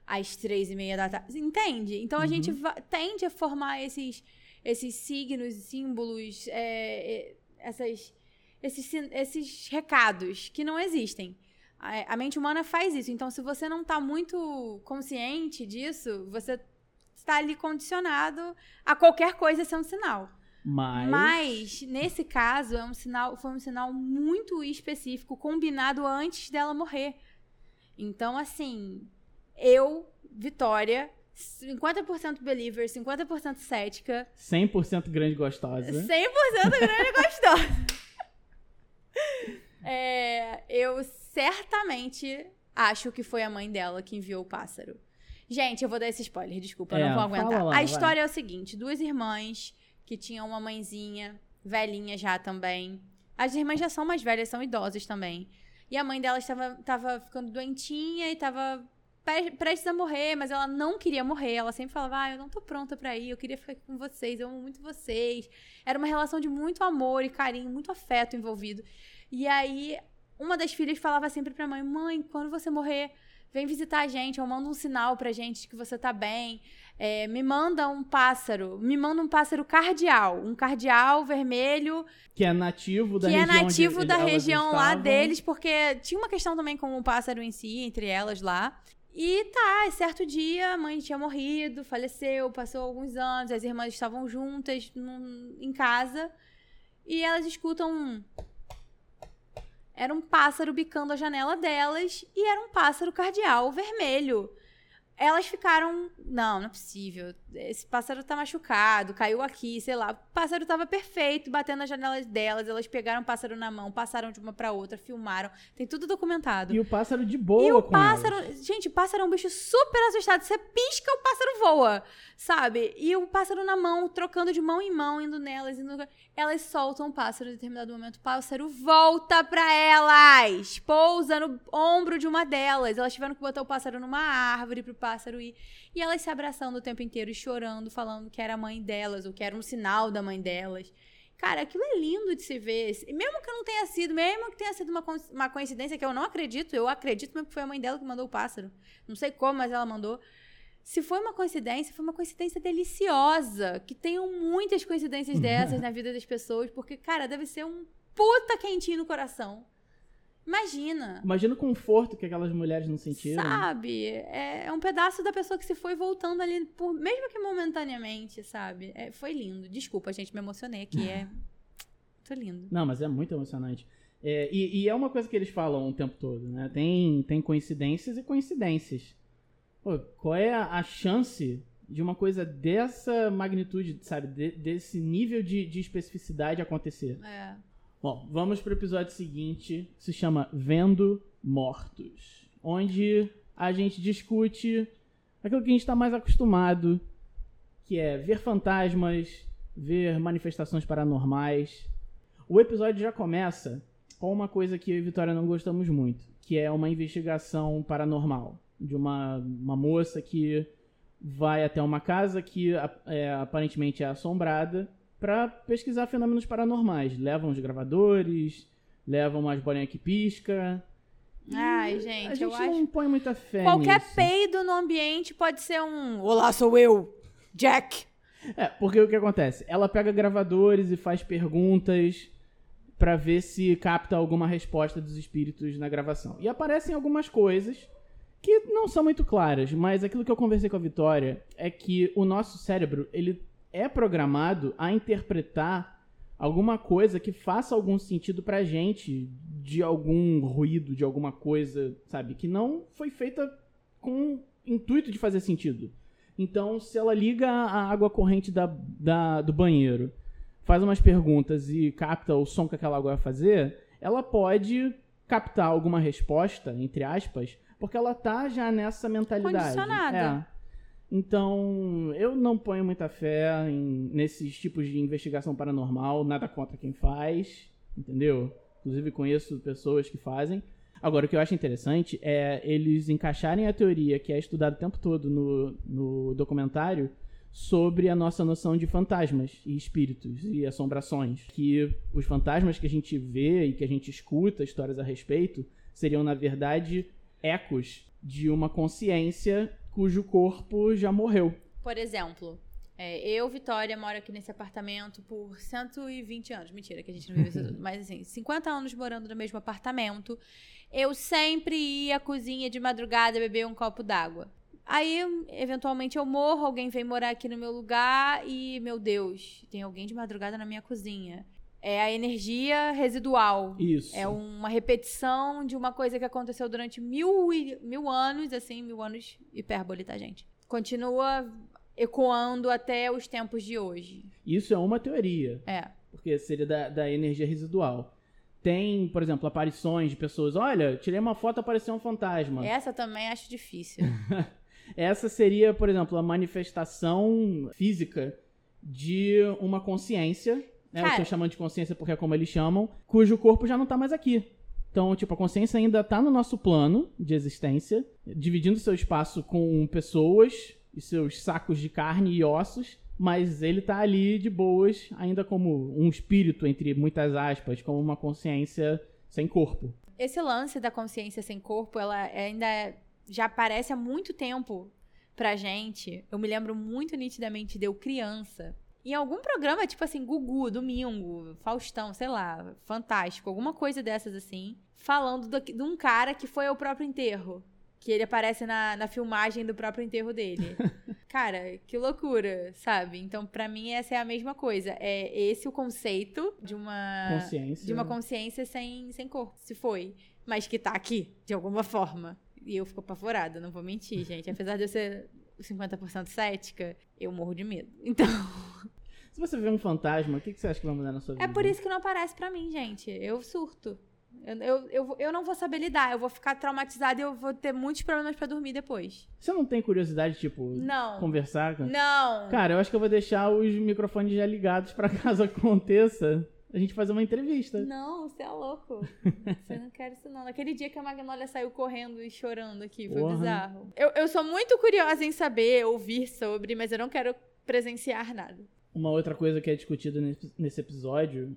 Speaker 3: às três e meia da tarde. Entende? Então a
Speaker 2: Uhum.
Speaker 3: gente tende a formar esses, esses signos, símbolos, é, é, essas, esses, esses recados que não existem. A, a mente humana faz isso. Então, se você não tá muito consciente disso, você está ali condicionado a qualquer coisa ser um sinal.
Speaker 2: Mas.
Speaker 3: Mas, nesse caso, é um sinal, foi um sinal muito específico, combinado antes dela morrer. Então, assim, eu, Vitória, 50% believer, 50% cética,
Speaker 2: 100% grande gostosa.
Speaker 3: 100% grande gostosa. (laughs) É, eu certamente acho que foi a mãe dela que enviou o pássaro. Gente, eu vou dar esse spoiler, desculpa,
Speaker 2: É,
Speaker 3: não vou aguentar.
Speaker 2: lá,
Speaker 3: a
Speaker 2: vai.
Speaker 3: história é o seguinte: duas irmãs que tinham uma mãezinha, velhinha já também. As irmãs já são mais velhas, são idosas também. E a mãe dela estava, estava ficando doentinha e estava pre- prestes a morrer, mas ela não queria morrer. Ela sempre falava: Ah, eu não tô pronta pra ir, eu queria ficar com vocês, eu amo muito vocês. Era uma relação de muito amor e carinho, muito afeto envolvido. E aí, uma das filhas falava sempre pra mãe: Mãe, quando você morrer, vem visitar a gente, ou manda um sinal pra gente de que você tá bem. É, me manda um pássaro, me manda um pássaro cardial, um cardial vermelho
Speaker 2: Que é nativo da
Speaker 3: que é
Speaker 2: região. onde
Speaker 3: nativo da região lá
Speaker 2: estavam.
Speaker 3: deles, porque tinha uma questão também com o pássaro em si, entre elas lá. E tá, certo dia, a mãe tinha morrido, faleceu, passou alguns anos, as irmãs estavam juntas num- em casa e elas escutam um. Era um pássaro bicando a janela delas e era um pássaro cardial vermelho. Elas ficaram. Não, não é possível. Esse pássaro tá machucado, caiu aqui, sei lá. O pássaro tava perfeito, batendo nas janelas delas. Elas pegaram o pássaro na mão, passaram de uma pra outra, filmaram. Tem tudo documentado.
Speaker 2: E o pássaro de boa
Speaker 3: E o pássaro,
Speaker 2: elas.
Speaker 3: gente, o pássaro é um bicho super assustado. Você pisca, o pássaro voa, sabe? E o pássaro na mão, trocando de mão em mão, indo nelas, indo... elas soltam o pássaro em determinado momento. O pássaro volta pra elas, pousa no ombro de uma delas. Elas tiveram que botar o pássaro numa árvore pro pássaro ir. E elas se abraçando o tempo inteiro e chorando, falando que era a mãe delas, ou que era um sinal da mãe delas. Cara, aquilo é lindo de se ver. Mesmo que não tenha sido, mesmo que tenha sido uma, uma coincidência que eu não acredito, eu acredito mesmo que foi a mãe dela que mandou o pássaro. Não sei como, mas ela mandou. Se foi uma coincidência, foi uma coincidência deliciosa. Que tenham muitas coincidências dessas na vida das pessoas, porque, cara, deve ser um puta quentinho no coração. Imagina.
Speaker 2: Imagina o conforto que aquelas mulheres não sentiram.
Speaker 3: Sabe? É, é um pedaço da pessoa que se foi voltando ali, por, mesmo que momentaneamente, sabe? É, foi lindo. Desculpa, gente, me emocionei aqui. É (laughs) muito lindo.
Speaker 2: Não, mas é muito emocionante. É, e, e é uma coisa que eles falam o tempo todo, né? Tem, tem coincidências e coincidências. Pô, qual é a, a chance de uma coisa dessa magnitude, sabe? De- desse nível de, de especificidade acontecer?
Speaker 3: É.
Speaker 2: Bom, vamos pro episódio seguinte, que se chama Vendo Mortos, onde a gente discute aquilo que a gente está mais acostumado, que é ver fantasmas, ver manifestações paranormais. O episódio já começa com uma coisa que eu e Vitória não gostamos muito, que é uma investigação paranormal de uma, uma moça que vai até uma casa que é, aparentemente é assombrada para pesquisar fenômenos paranormais. Levam os gravadores, levam umas bolinhas que pisca.
Speaker 3: Ai,
Speaker 2: a
Speaker 3: gente,
Speaker 2: gente
Speaker 3: eu
Speaker 2: não
Speaker 3: acho.
Speaker 2: põe muita fé
Speaker 3: Qualquer
Speaker 2: nisso.
Speaker 3: peido no ambiente pode ser um. Olá, sou eu, Jack.
Speaker 2: É, porque o que acontece? Ela pega gravadores e faz perguntas pra ver se capta alguma resposta dos espíritos na gravação. E aparecem algumas coisas que não são muito claras, mas aquilo que eu conversei com a Vitória é que o nosso cérebro, ele é programado a interpretar alguma coisa que faça algum sentido pra gente de algum ruído, de alguma coisa, sabe, que não foi feita com o intuito de fazer sentido. Então, se ela liga a água corrente da, da- do banheiro, faz umas perguntas e capta o som que aquela água vai fazer, ela pode captar alguma resposta, entre aspas, porque ela tá já nessa mentalidade.
Speaker 3: Condicionada.
Speaker 2: É. Então, eu não ponho muita fé em- nesses tipos de investigação paranormal, nada contra quem faz, entendeu? Inclusive conheço pessoas que fazem. Agora, o que eu acho interessante é eles encaixarem a teoria que é estudada o tempo todo no, no documentário sobre a nossa noção de fantasmas e espíritos e assombrações. Que os fantasmas que a gente vê e que a gente escuta histórias a respeito seriam, na verdade, ecos de uma consciência cujo corpo já morreu.
Speaker 3: Por exemplo, é, eu, Vitória, moro aqui nesse apartamento por 120 anos. Mentira, que a gente não vive isso (laughs) tudo. Mas assim, 50 anos morando no mesmo apartamento. Eu sempre ia à cozinha de madrugada beber um copo d'água. Aí, eventualmente, eu morro, alguém vem morar aqui no meu lugar e, meu Deus, tem alguém de madrugada na minha cozinha. É a energia residual.
Speaker 2: Isso.
Speaker 3: É uma repetição de uma coisa que aconteceu durante mil, e- mil anos, assim, mil anos, hipérbole, tá, gente? Continua ecoando até os tempos de hoje.
Speaker 2: Isso é uma teoria.
Speaker 3: É.
Speaker 2: porque seria da, da energia residual. Tem, por exemplo, aparições de pessoas. Olha, tirei uma foto, apareceu um fantasma.
Speaker 3: Essa também acho difícil. (laughs)
Speaker 2: Essa seria, por exemplo, a manifestação física de uma consciência. Né? Eu
Speaker 3: Cara.
Speaker 2: tô chamando de consciência porque é como eles chamam, cujo corpo já não tá mais aqui. Então, tipo, a consciência ainda tá no nosso plano de existência, dividindo seu espaço com pessoas e seus sacos de carne e ossos, mas ele tá ali de boas, ainda como um espírito, entre muitas aspas, como uma consciência sem corpo.
Speaker 3: Esse lance da consciência sem corpo, ela ainda é- já aparece há muito tempo pra gente. Eu me lembro muito nitidamente de eu criança. Em algum programa, tipo assim, Gugu, Domingo, Faustão, sei lá, Fantástico, alguma coisa dessas assim, falando do- de um cara que foi ao próprio enterro. Que ele aparece na, na filmagem do próprio enterro dele. (laughs) Cara, que loucura, sabe? Então, pra mim, essa é a mesma coisa. É esse o conceito de uma
Speaker 2: Consciência.
Speaker 3: de uma consciência sem, sem corpo, se foi. Mas que tá aqui, de alguma forma. E eu fico apavorada, não vou mentir, gente. Apesar de eu ser 50% cética, eu morro de medo. Então,
Speaker 2: Se você vê um fantasma, o que, que você acha que vai mudar na sua vida?
Speaker 3: é por isso que não aparece pra mim, gente. Eu surto. Eu, eu, eu, eu não vou saber lidar, eu vou ficar traumatizada e eu vou ter muitos problemas pra dormir depois.
Speaker 2: Você não tem curiosidade, tipo,
Speaker 3: Não.
Speaker 2: conversar? com-
Speaker 3: Não.
Speaker 2: Cara, eu acho que eu vou deixar os microfones já ligados pra (laughs) caso aconteça a gente fazer uma entrevista.
Speaker 3: Não, você é louco. (laughs) Você não quer isso, não. Naquele dia que a Magnólia saiu correndo e chorando aqui, foi
Speaker 2: Porra.
Speaker 3: bizarro. Eu, eu sou muito curiosa em saber, ouvir sobre, mas eu não quero presenciar nada.
Speaker 2: Uma outra coisa que é discutida nesse, episódio,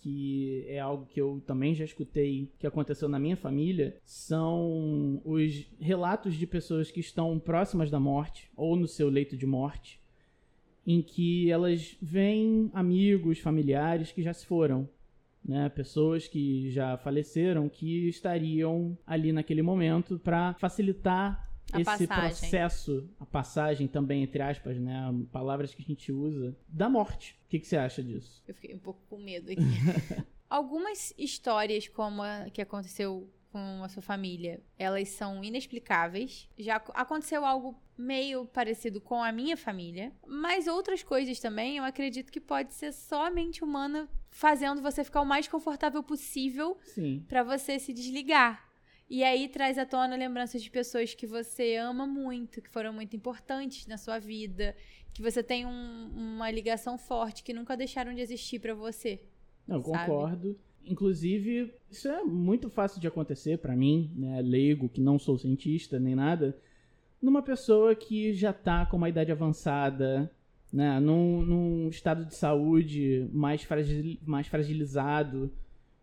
Speaker 2: que é algo que eu também já escutei que aconteceu na minha família, são os relatos de pessoas que estão próximas da morte ou no seu leito de morte, em que elas veem amigos, familiares que já se foram. Né, pessoas que já faleceram que estariam ali naquele momento para facilitar
Speaker 3: A
Speaker 2: esse
Speaker 3: passagem.
Speaker 2: processo, a passagem também, entre aspas, né? Palavras que a gente usa, da morte. O que, que você acha disso?
Speaker 3: Eu fiquei um pouco com medo aqui. (laughs) Algumas histórias como a que aconteceu com a sua família, elas são inexplicáveis. Já ac- aconteceu algo meio parecido com a minha família, mas outras coisas também eu acredito que pode ser só a mente humana fazendo você ficar o mais confortável possível. Pra você se desligar. E aí traz à tona lembranças de pessoas que você ama muito, que foram muito importantes na sua vida, que você tem um- uma ligação forte, que nunca deixaram de existir pra você.
Speaker 2: Eu
Speaker 3: Sabe?
Speaker 2: concordo. Inclusive, isso é muito fácil de acontecer pra mim, né, leigo, que não sou cientista nem nada, numa pessoa que já tá com uma idade avançada, né, num, num estado de saúde mais, fragil, mais fragilizado.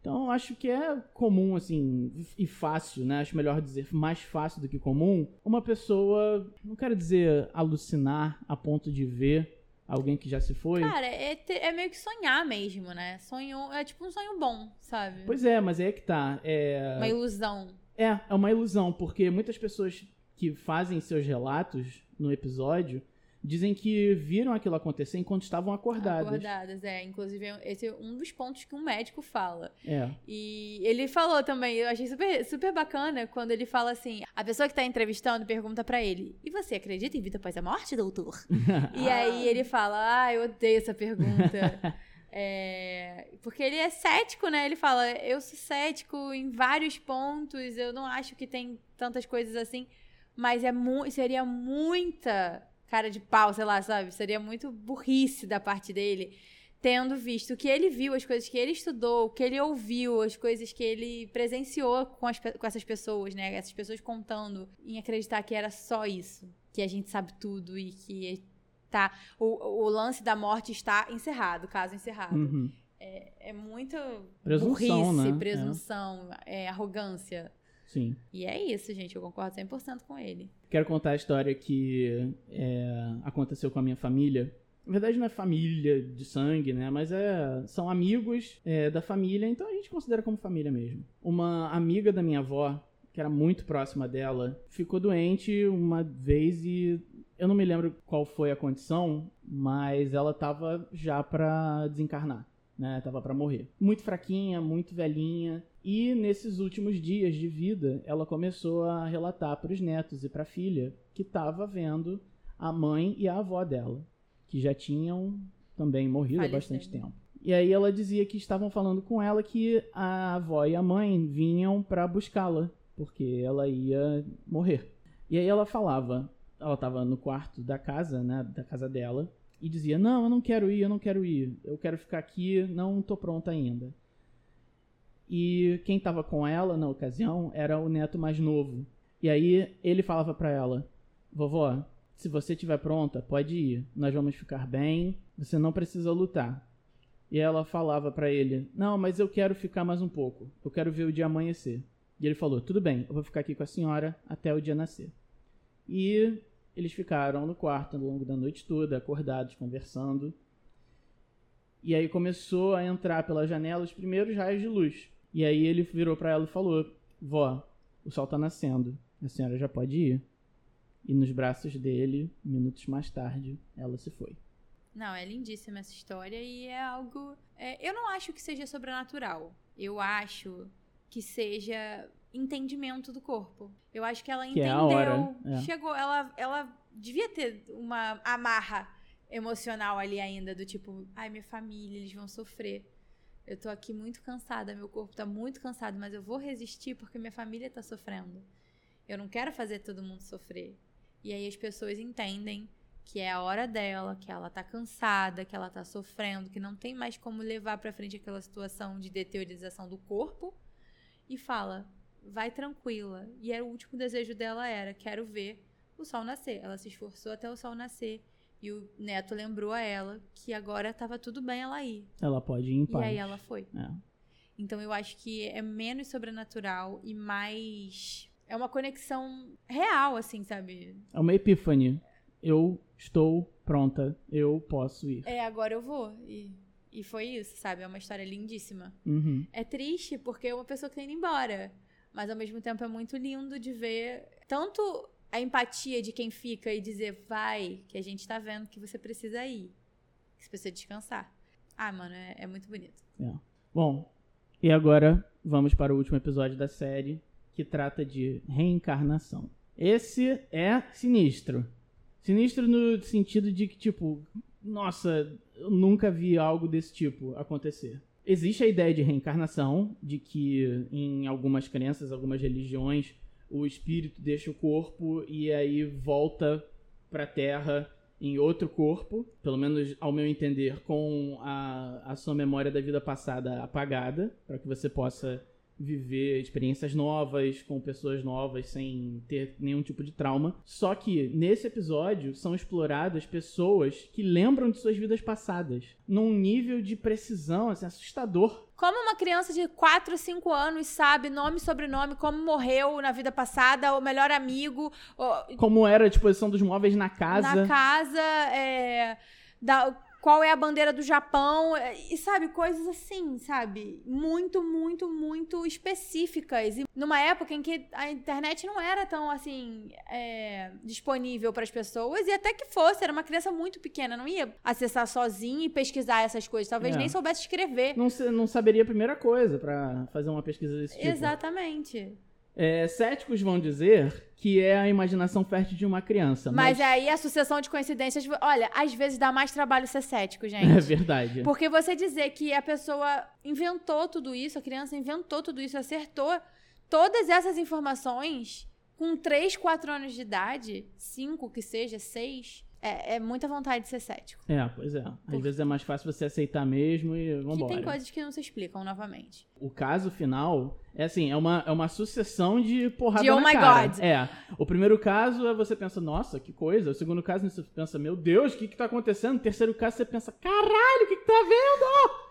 Speaker 2: Então, eu acho que é comum, assim, e fácil, né? Acho melhor dizer mais fácil do que comum, uma pessoa, não quero dizer alucinar a ponto de ver alguém que já se foi.
Speaker 3: Cara, é, é meio que sonhar mesmo, né? Sonho, é tipo um sonho bom, sabe?
Speaker 2: Pois é, mas é que tá. É...
Speaker 3: Uma ilusão.
Speaker 2: É, é uma ilusão, porque muitas pessoas que fazem seus relatos no episódio dizem que viram aquilo acontecer enquanto estavam acordadas.
Speaker 3: Acordadas, é. Inclusive, esse é um dos pontos que um médico fala.
Speaker 2: É.
Speaker 3: E ele falou também, eu achei super, super bacana quando ele fala assim: a pessoa que tá entrevistando pergunta pra ele: E você acredita em vida após a morte, doutor? (laughs) E aí ele fala: Ah, eu odeio essa pergunta. (laughs) É, porque ele é cético, né? Ele fala: Eu sou cético em vários pontos, eu não acho que tem tantas coisas assim, mas é mu seria muita cara de pau, sei lá, sabe? Seria muito burrice da parte dele, tendo visto o que ele viu, as coisas que ele estudou, o que ele ouviu, as coisas que ele presenciou com, as com essas pessoas, né? Essas pessoas contando, em acreditar que era só isso, que a gente sabe tudo e que tá o, o lance da morte está encerrado, caso encerrado.
Speaker 2: Uhum.
Speaker 3: É muito
Speaker 2: Presunção,
Speaker 3: burrice,
Speaker 2: né?
Speaker 3: presunção, é, arrogância.
Speaker 2: Sim.
Speaker 3: E é isso, gente. Eu concordo 100% com ele.
Speaker 2: Quero contar a história que é, aconteceu com a minha família. Na verdade, não é família de sangue, né? Mas é, são amigos é, da família, então a gente considera como família mesmo. Uma amiga da minha avó, que era muito próxima dela, ficou doente uma vez e eu não me lembro qual foi a condição, mas ela tava já pra desencarnar, né? Tava pra morrer. Muito fraquinha, muito velhinha. E nesses últimos dias de vida, ela começou a relatar para os netos e para a filha que estava vendo a mãe e a avó dela, que já tinham também morrido há bastante tempo. E aí ela dizia que estavam falando com ela que a avó e a mãe vinham para buscá-la, porque ela ia morrer. E aí ela falava, ela estava no quarto da casa, né, da casa dela, e dizia: "Não, eu não quero ir, eu não quero ir. Eu quero ficar aqui, não tô pronta ainda". E quem estava com ela na ocasião era o neto mais novo. E aí ele falava para ela: "Vovó, se você estiver pronta, pode ir. Nós vamos ficar bem. Você não precisa lutar." E ela falava para ele: "Não, mas eu quero ficar mais um pouco. Eu quero ver o dia amanhecer." E ele falou: "Tudo bem, eu vou ficar aqui com a senhora até o dia nascer." E eles ficaram no quarto ao longo da noite toda, acordados, conversando. E aí começou a entrar pela janela os primeiros raios de luz. E aí ele virou para ela e falou: "Vó, o sol tá nascendo. A senhora já pode ir." E nos braços dele, minutos mais tarde, ela se foi.
Speaker 3: Não, é lindíssima essa história e é algo. é, eu não acho que seja sobrenatural. Eu acho que seja entendimento do corpo. Eu acho que ela
Speaker 2: Que é
Speaker 3: entendeu.
Speaker 2: hora, é.
Speaker 3: Chegou, ela, ela devia ter uma amarra emocional ali ainda, do tipo, ai, minha família, eles vão sofrer. Eu tô aqui muito cansada, meu corpo tá muito cansado, mas eu vou resistir porque minha família tá sofrendo. Eu não quero fazer todo mundo sofrer. E aí as pessoas entendem que é a hora dela, que ela tá cansada, que ela tá sofrendo, que não tem mais como levar pra frente aquela situação de deteriorização do corpo e fala: "Vai tranquila". E era o último desejo dela era: "Quero ver o sol nascer". Ela se esforçou até o sol nascer. E o neto lembrou a ela que agora tava tudo bem ela ir.
Speaker 2: Ela pode ir em
Speaker 3: E
Speaker 2: paz.
Speaker 3: aí ela foi.
Speaker 2: É.
Speaker 3: Então eu acho que é menos sobrenatural e mais. É uma conexão real, assim, sabe?
Speaker 2: É uma epífane. Eu estou pronta. Eu posso ir.
Speaker 3: É, agora eu vou. E, e foi isso, sabe? É uma história lindíssima.
Speaker 2: Uhum.
Speaker 3: É triste porque é uma pessoa que tá indo embora. Mas ao mesmo tempo é muito lindo de ver tanto a empatia de quem fica e dizer, vai, que a gente tá vendo que você precisa ir. Que você precisa descansar. Ah, mano, é, é muito bonito.
Speaker 2: Bom, e agora vamos para o último episódio da série, que trata de reencarnação. Esse é sinistro. Sinistro no sentido de que, tipo, nossa, eu nunca vi algo desse tipo acontecer. Existe a ideia de reencarnação, de que em algumas crenças, algumas religiões, o espírito deixa o corpo e aí volta pra terra em outro corpo, pelo menos ao meu entender, com a, a sua memória da vida passada apagada, para que você possa viver experiências novas com pessoas novas sem ter nenhum tipo de trauma. Só que nesse episódio são exploradas pessoas que lembram de suas vidas passadas num nível de precisão assim, assustador.
Speaker 3: Como uma criança de 4, 5 anos sabe nome e sobrenome, como morreu na vida passada, o melhor amigo, o-
Speaker 2: Como era a disposição dos móveis na casa.
Speaker 3: na casa, é, da- qual é a bandeira do Japão, é, e sabe, coisas assim, sabe? Muito, muito, muito específicas. E numa época em que a internet não era tão, assim, é, disponível para as pessoas, e até que fosse, era uma criança muito pequena, não ia acessar sozinha e pesquisar essas coisas, talvez
Speaker 2: É.
Speaker 3: nem soubesse escrever.
Speaker 2: Não, não saberia a primeira coisa pra fazer uma pesquisa desse tipo.
Speaker 3: Exatamente.
Speaker 2: É, céticos vão dizer que é a imaginação fértil de uma criança.
Speaker 3: Mas,
Speaker 2: Mas,
Speaker 3: aí a sucessão de coincidências, olha, às vezes dá mais trabalho ser cético, (laughs) gente.
Speaker 2: é verdade.
Speaker 3: Porque você dizer que a pessoa inventou tudo isso, a criança inventou tudo isso, acertou todas essas informações com 3, 4 anos de idade, 5 que seja, 6, é, é muita vontade de ser cético.
Speaker 2: É, pois é. Às
Speaker 3: Por-
Speaker 2: vezes é mais fácil você aceitar mesmo e
Speaker 3: Que
Speaker 2: vambora.
Speaker 3: tem coisas que não se explicam novamente.
Speaker 2: O caso final é assim, é uma, é uma sucessão de porrada
Speaker 3: De oh my
Speaker 2: cara.
Speaker 3: God.
Speaker 2: É. O primeiro caso é você pensa, nossa, que coisa. O segundo caso você pensa, meu Deus, o que que tá acontecendo? O terceiro caso você pensa, caralho, o que que tá vendo?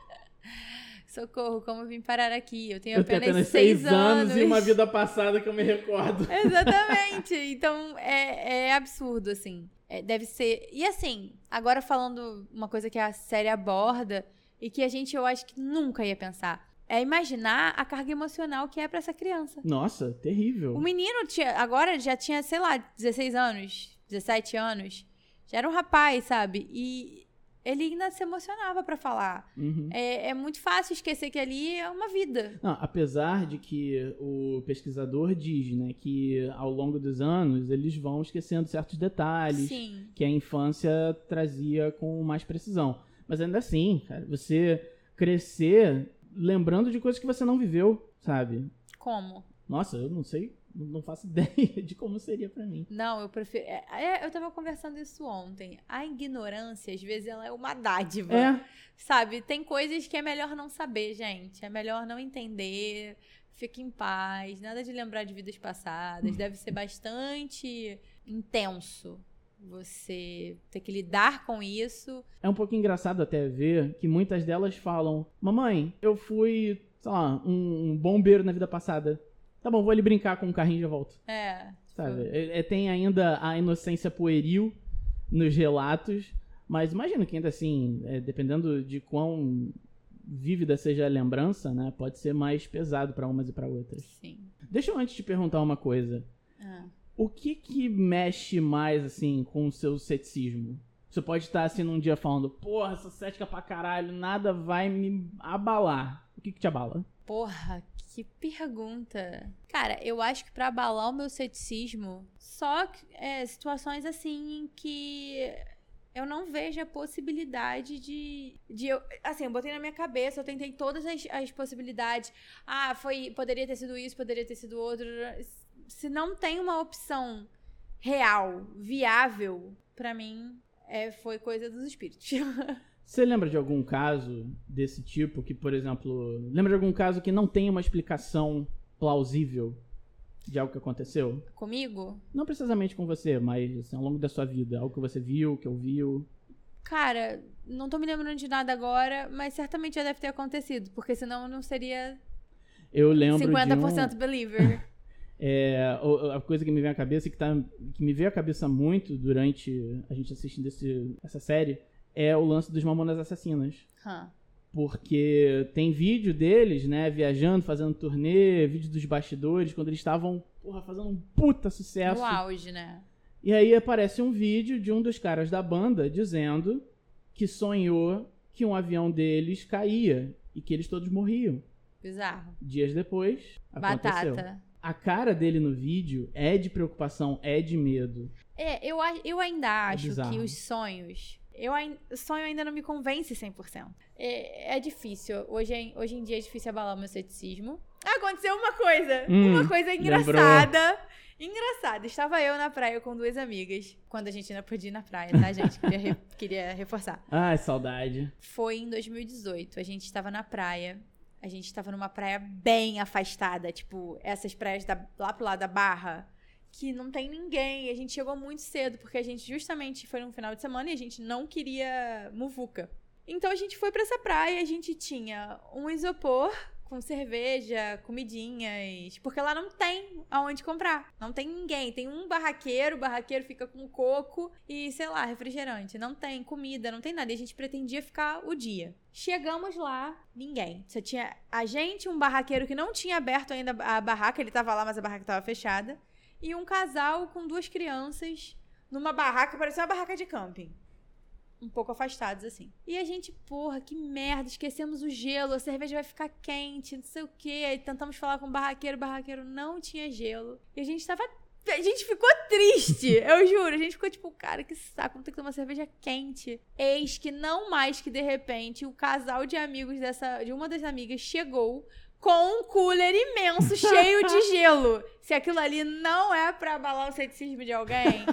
Speaker 3: Socorro, como eu vim parar aqui? Eu tenho
Speaker 2: Eu tenho
Speaker 3: apenas
Speaker 2: apenas
Speaker 3: 6
Speaker 2: seis anos e uma vida passada que eu me recordo. (laughs)
Speaker 3: Exatamente. Então é, é absurdo, assim. É, deve ser. E assim, agora falando uma coisa que a série aborda e que a gente, eu acho que nunca ia pensar. É imaginar a carga emocional que é pra essa criança.
Speaker 2: Nossa, terrível.
Speaker 3: O menino tinha, agora já tinha, sei lá, 16 anos, 17 anos. Já era um rapaz, sabe? E ele ainda se emocionava pra falar.
Speaker 2: Uhum.
Speaker 3: É, é muito fácil esquecer que ali é uma vida.
Speaker 2: Não, apesar de que o pesquisador diz, né, que ao longo dos anos eles vão esquecendo certos detalhes
Speaker 3: Sim.
Speaker 2: que a infância trazia com mais precisão. Mas ainda assim, cara, você crescer lembrando de coisas que você não viveu, sabe?
Speaker 3: Como?
Speaker 2: Nossa, eu não sei, não faço (laughs) ideia de como seria pra mim.
Speaker 3: Não, eu prefiro. é, é, eu tava conversando isso ontem. A ignorância, às vezes, ela é uma dádiva.
Speaker 2: É,
Speaker 3: Sabe? Tem coisas que é melhor não saber, gente. É melhor não entender. Fique em paz. Nada de lembrar de vidas passadas. Deve ser bastante intenso você ter que lidar com isso.
Speaker 2: é um pouco engraçado até ver que muitas delas falam: Mamãe, eu fui, sei lá, um bombeiro na vida passada. Tá bom, vou ali brincar com um carrinho e já volto.
Speaker 3: É.
Speaker 2: Sabe? É- é- tem ainda a inocência pueril nos relatos, mas imagino que ainda assim, é, dependendo de quão vívida seja a lembrança, né, pode ser mais pesado pra umas e pra outras.
Speaker 3: Sim.
Speaker 2: Deixa eu antes te perguntar uma coisa.
Speaker 3: Ah.
Speaker 2: O que que mexe mais, assim, com o seu ceticismo? Você pode estar, assim, num dia falando, porra, essa cética pra caralho, nada vai me abalar. O que que te abala?
Speaker 3: Porra, que pergunta. Cara, eu acho que pra abalar o meu ceticismo, só é, situações assim em que eu não vejo a possibilidade de, de eu, assim, eu botei na minha cabeça, eu tentei todas as, as possibilidades. Ah, foi, poderia ter sido isso, poderia ter sido outro. Se não tem uma opção real, viável, pra mim, é, foi coisa dos espíritos. (laughs)
Speaker 2: Você lembra de algum caso desse tipo que, por exemplo, lembra de algum caso que não tem uma explicação plausível de algo que aconteceu?
Speaker 3: Comigo?
Speaker 2: Não precisamente com você, mas assim, ao longo da sua vida, algo que você viu, que ouviu.
Speaker 3: Cara, não tô me lembrando de nada agora, mas certamente já deve ter acontecido, porque senão não seria
Speaker 2: Eu lembro
Speaker 3: 50%
Speaker 2: de um...
Speaker 3: believer. (laughs)
Speaker 2: É, a coisa que me vem à cabeça, que, tá, que me veio à cabeça muito durante a gente assistindo esse, essa série, é o lance dos Mamonas Assassinas.
Speaker 3: Hã.
Speaker 2: Porque tem vídeo deles, né, viajando, fazendo turnê, vídeo dos bastidores, quando eles estavam, porra, fazendo um puta sucesso.
Speaker 3: No auge, né?
Speaker 2: E aí aparece um vídeo de um dos caras da banda dizendo que sonhou que um avião deles caía e que eles todos morriam.
Speaker 3: Bizarro.
Speaker 2: Dias depois, aconteceu.
Speaker 3: Batata.
Speaker 2: A cara dele no vídeo é de preocupação, é de medo.
Speaker 3: É, eu, eu ainda acho
Speaker 2: bizarro.
Speaker 3: que os sonhos. Eu, o sonho ainda não me convence 100%. É, é difícil. Hoje, em- hoje em dia é difícil abalar o meu ceticismo. Aconteceu uma coisa.
Speaker 2: Hum,
Speaker 3: uma coisa engraçada. Engraçada. Estava eu na praia com duas amigas. Quando a gente ainda podia ir na praia, tá, gente? Queria, re- (laughs) queria reforçar.
Speaker 2: Ai, saudade.
Speaker 3: Foi em 2018. A gente estava na praia. A gente estava numa praia bem afastada. Tipo, essas praias da- lá pro lado da Barra. Que não tem ninguém. A gente chegou muito cedo. Porque a gente justamente foi num final de semana e a gente não queria muvuca. Então a gente foi pra essa praia. A gente tinha um isopor com cerveja, comidinhas. Porque lá não tem aonde comprar. Não tem ninguém. Tem um barraqueiro, o barraqueiro fica com coco e, sei lá, refrigerante. Não tem comida, não tem nada. E a gente pretendia ficar o dia. Chegamos lá, ninguém. Só tinha a gente, um barraqueiro que não tinha aberto ainda a barraca, ele tava lá, mas a barraca tava fechada. E um casal com duas crianças numa barraca, parecia uma barraca de camping um pouco afastados, assim. E a gente, porra, que merda, esquecemos o gelo, a cerveja vai ficar quente, não sei o quê. Aí tentamos falar com o barraqueiro, o barraqueiro não tinha gelo. E a gente tava. A gente ficou triste, (laughs) eu juro. A gente ficou tipo, cara, que saco, vamos ter que tomar cerveja quente. Eis que não mais que de repente o casal de amigos dessa, de uma das amigas chegou com um cooler imenso cheio de (laughs) gelo. Se aquilo ali não é pra abalar o ceticismo de alguém.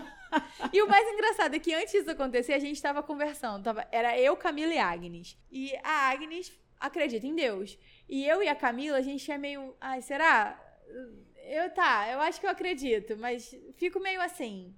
Speaker 3: E o mais engraçado é que antes disso acontecer, a gente tava conversando. Tava, era eu, Camila e Agnes. E a Agnes acredita em Deus. E eu e a Camila, a gente é meio. Ai, será? Eu tá, eu acho que eu acredito, mas fico meio assim.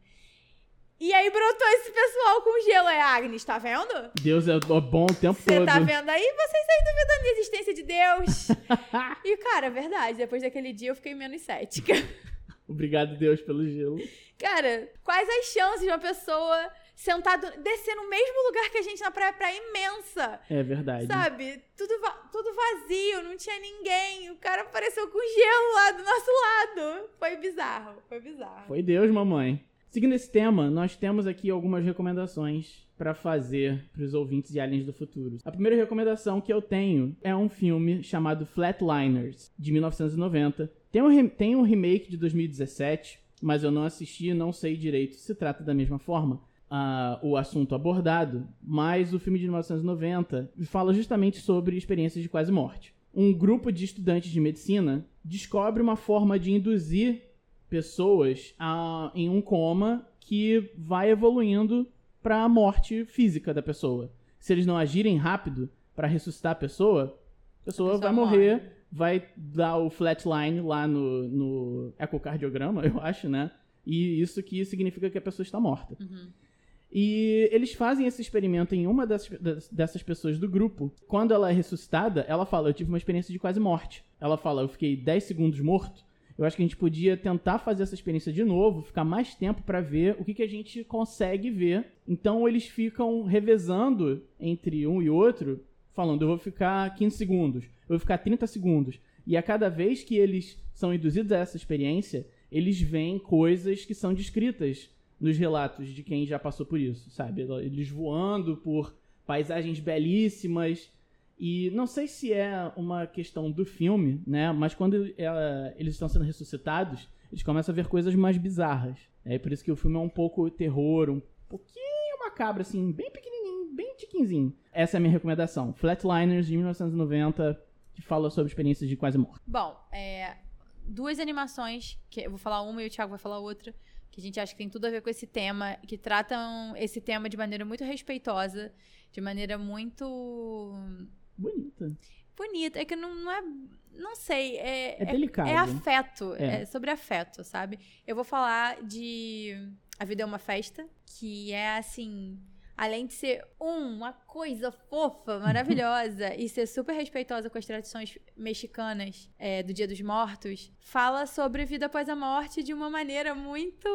Speaker 3: E aí brotou esse pessoal com gelo. Aí, Agnes, tá vendo?
Speaker 2: Deus é bom o tempo
Speaker 3: Você
Speaker 2: todo.
Speaker 3: tá vendo aí? Vocês aí duvidando da existência de Deus. (laughs) e, cara, é verdade. Depois daquele dia eu fiquei menos cética. (laughs)
Speaker 2: Obrigado, Deus, pelo gelo.
Speaker 3: Cara, quais as chances de uma pessoa sentar, do- descer no mesmo lugar que a gente na praia, praia imensa?
Speaker 2: É verdade.
Speaker 3: Sabe? Tudo, va- tudo vazio, não tinha ninguém. O cara apareceu com gelo lá do nosso lado. Foi bizarro, foi bizarro.
Speaker 2: Foi Deus, mamãe. Seguindo esse tema, nós temos aqui algumas recomendações pra fazer pros ouvintes de Aliens do Futuro. A primeira recomendação que eu tenho é um filme chamado Flatliners, de 1990. Tem um, tem um remake de 2017, mas eu não assisti e não sei direito se trata da mesma forma. ah, o assunto abordado, mas o filme de 1990 fala justamente sobre experiências de quase morte. Um grupo de estudantes de medicina descobre uma forma de induzir pessoas a- em um coma que vai evoluindo para a morte física da pessoa. Se eles não agirem rápido para ressuscitar a pessoa, a pessoa,
Speaker 3: A pessoa
Speaker 2: vai morrer,
Speaker 3: morre.
Speaker 2: vai dar o flatline lá no, no ecocardiograma, (laughs) eu acho, né? E isso que significa que a pessoa está morta.
Speaker 3: Uhum.
Speaker 2: E eles fazem esse experimento em uma dessas, dessas pessoas do grupo. Quando ela é ressuscitada, ela fala: Eu tive uma experiência de quase morte. Ela fala: Eu fiquei 10 segundos morto. Eu acho que a gente podia tentar fazer essa experiência de novo, ficar mais tempo pra ver o que, que a gente consegue ver. Então eles ficam revezando entre um e outro, falando: Eu vou ficar 15 segundos, eu vou ficar 30 segundos. E a cada vez que eles são induzidos a essa experiência, eles veem coisas que são descritas nos relatos de quem já passou por isso, sabe? Eles voando por paisagens belíssimas E não sei se é uma questão do filme, né? Mas quando ela- eles estão sendo ressuscitados, eles começam a ver coisas mais bizarras. É por isso que o filme é um pouco terror, um pouquinho macabro, assim, bem pequenininho, bem tiquinzinho. Essa é a minha recomendação. Flatliners, de 1990, que fala sobre experiências de quase morte.
Speaker 3: Bom, é, duas animações, que eu vou falar uma e o Thiago vai falar outra, que a gente acha que tem tudo a ver com esse tema, que tratam esse tema de maneira muito respeitosa, de maneira muito
Speaker 2: Bonita.
Speaker 3: bonita. É que não, não é. Não sei. É,
Speaker 2: É delicado.
Speaker 3: É afeto.
Speaker 2: É.
Speaker 3: É. sobre afeto, sabe? Eu vou falar de A Vida é uma Festa, que é assim. Além de ser um, uma coisa fofa, maravilhosa, (laughs) e ser super respeitosa com as tradições mexicanas é, do Dia dos Mortos, fala sobre vida após a morte de uma maneira muito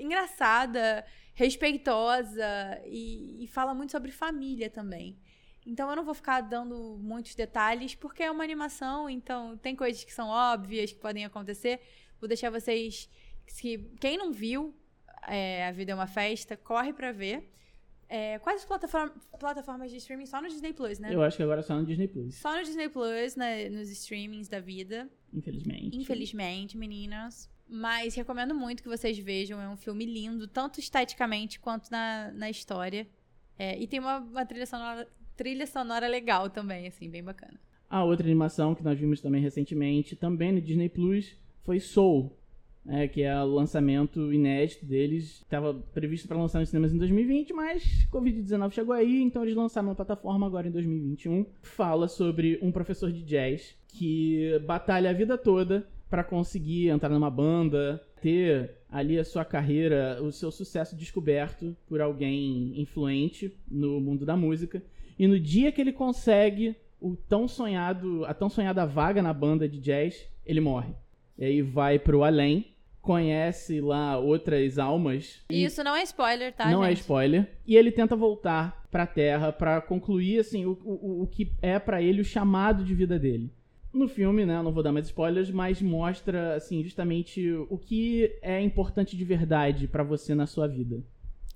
Speaker 3: engraçada, respeitosa e, e fala muito sobre família também. Então eu não vou ficar dando muitos detalhes, porque é uma animação, então tem coisas que são óbvias, que podem acontecer. Vou deixar vocês. Se, quem não viu é, A Vida é uma Festa, corre pra ver. É, quais as plataform- plataformas de streaming? Só no Disney Plus, né?
Speaker 2: Eu acho que agora é só no Disney Plus,
Speaker 3: Só no Disney Plus, né, nos streamings da vida.
Speaker 2: infelizmente.
Speaker 3: Infelizmente, meninas. Mas recomendo muito que vocês vejam. É um filme lindo, tanto esteticamente quanto na, na história. É, e tem uma, uma trilha, sonora, trilha sonora legal também, assim, bem bacana.
Speaker 2: A outra animação que nós vimos também recentemente, também no Disney Plus, foi Soul, né, que é o lançamento inédito deles. Estava previsto para lançar nos cinemas em 2020, mas Covid-19 chegou aí, então eles lançaram na plataforma agora em 2021. Fala sobre um professor de jazz que batalha a vida toda para conseguir entrar numa banda, ter ali a sua carreira, o seu sucesso descoberto por alguém influente no mundo da música. E no dia que ele consegue o tão sonhado, a tão sonhada vaga na banda de jazz, ele morre. E aí vai pro além, conhece lá outras almas.
Speaker 3: E isso não é spoiler, tá,
Speaker 2: não é
Speaker 3: gente?
Speaker 2: spoiler. E ele tenta voltar pra Terra pra concluir assim o, o, o que é pra ele o chamado de vida dele. No filme, né, não vou dar mais spoilers, mas mostra assim justamente o que é importante de verdade pra você na sua vida.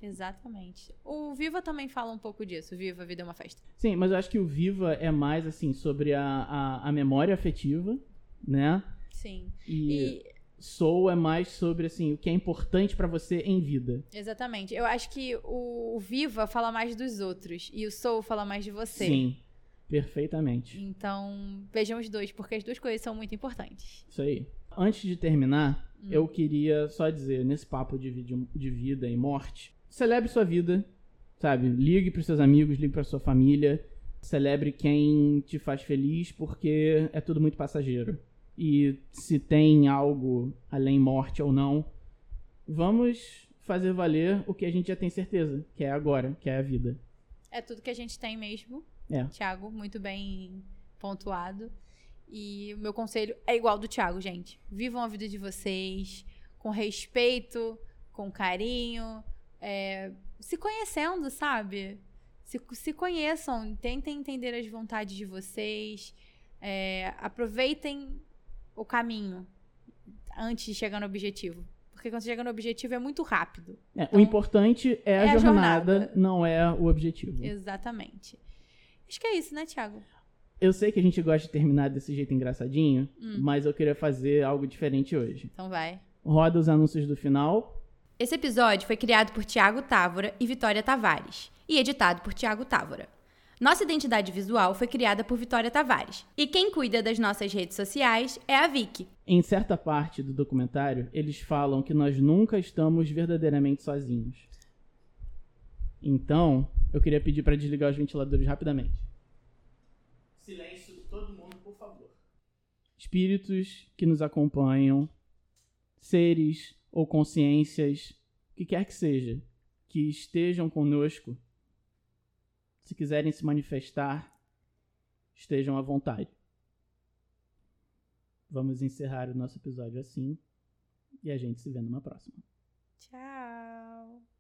Speaker 3: Exatamente. O Viva também fala um pouco disso. Viva, a vida é uma festa.
Speaker 2: Sim, mas eu acho que o Viva é mais assim sobre a, a, a memória afetiva, né?
Speaker 3: Sim.
Speaker 2: E,
Speaker 3: E,
Speaker 2: Soul é mais sobre assim o que é importante pra você em vida.
Speaker 3: exatamente. Eu acho que o, Viva fala mais dos outros e o Soul fala mais de você.
Speaker 2: Sim, perfeitamente.
Speaker 3: Então, vejam os dois, porque as duas coisas são muito importantes.
Speaker 2: Isso aí. Antes de terminar,
Speaker 3: Hum.
Speaker 2: eu queria só dizer, nesse papo de, vi- de vida e morte, celebre sua vida, sabe? Ligue pros seus amigos, ligue pra sua família, celebre quem te faz feliz, porque é tudo muito passageiro. E se tem algo além morte ou não, vamos fazer valer o que a gente já tem certeza, que é agora, que é a vida.
Speaker 3: É tudo que a gente tem mesmo.
Speaker 2: É.
Speaker 3: Tiago, muito bem pontuado. E o meu conselho é igual do Tiago, gente. Vivam a vida de vocês com respeito, com carinho, é, se conhecendo, sabe? Se, se conheçam, tentem entender as vontades de vocês, é, aproveitem o caminho antes de chegar no objetivo. Porque quando você chega no objetivo é muito rápido.
Speaker 2: É,
Speaker 3: Então,
Speaker 2: o importante é a,
Speaker 3: é a
Speaker 2: jornada,
Speaker 3: jornada.
Speaker 2: não é o objetivo.
Speaker 3: Exatamente. Acho que é isso, né, Tiago?
Speaker 2: Eu sei que a gente gosta de terminar desse jeito engraçadinho,
Speaker 3: Hum.
Speaker 2: mas eu queria fazer algo diferente hoje.
Speaker 3: Então vai.
Speaker 2: Roda os anúncios do final.
Speaker 1: Esse episódio foi criado por Tiago Távora e Vitória Tavares e editado por Tiago Távora. Nossa identidade visual foi criada por Vitória Tavares. E quem cuida das nossas redes sociais é a Vicky.
Speaker 2: Em certa parte do documentário, eles falam que nós nunca estamos verdadeiramente sozinhos. Então, eu queria pedir para desligar os ventiladores rapidamente. Silêncio, todo mundo, por favor. Espíritos que nos acompanham, seres ou consciências, o que quer que seja, que estejam conosco, se quiserem se manifestar, estejam à vontade. Vamos encerrar o nosso episódio assim. E a gente se vê numa próxima.
Speaker 3: Tchau.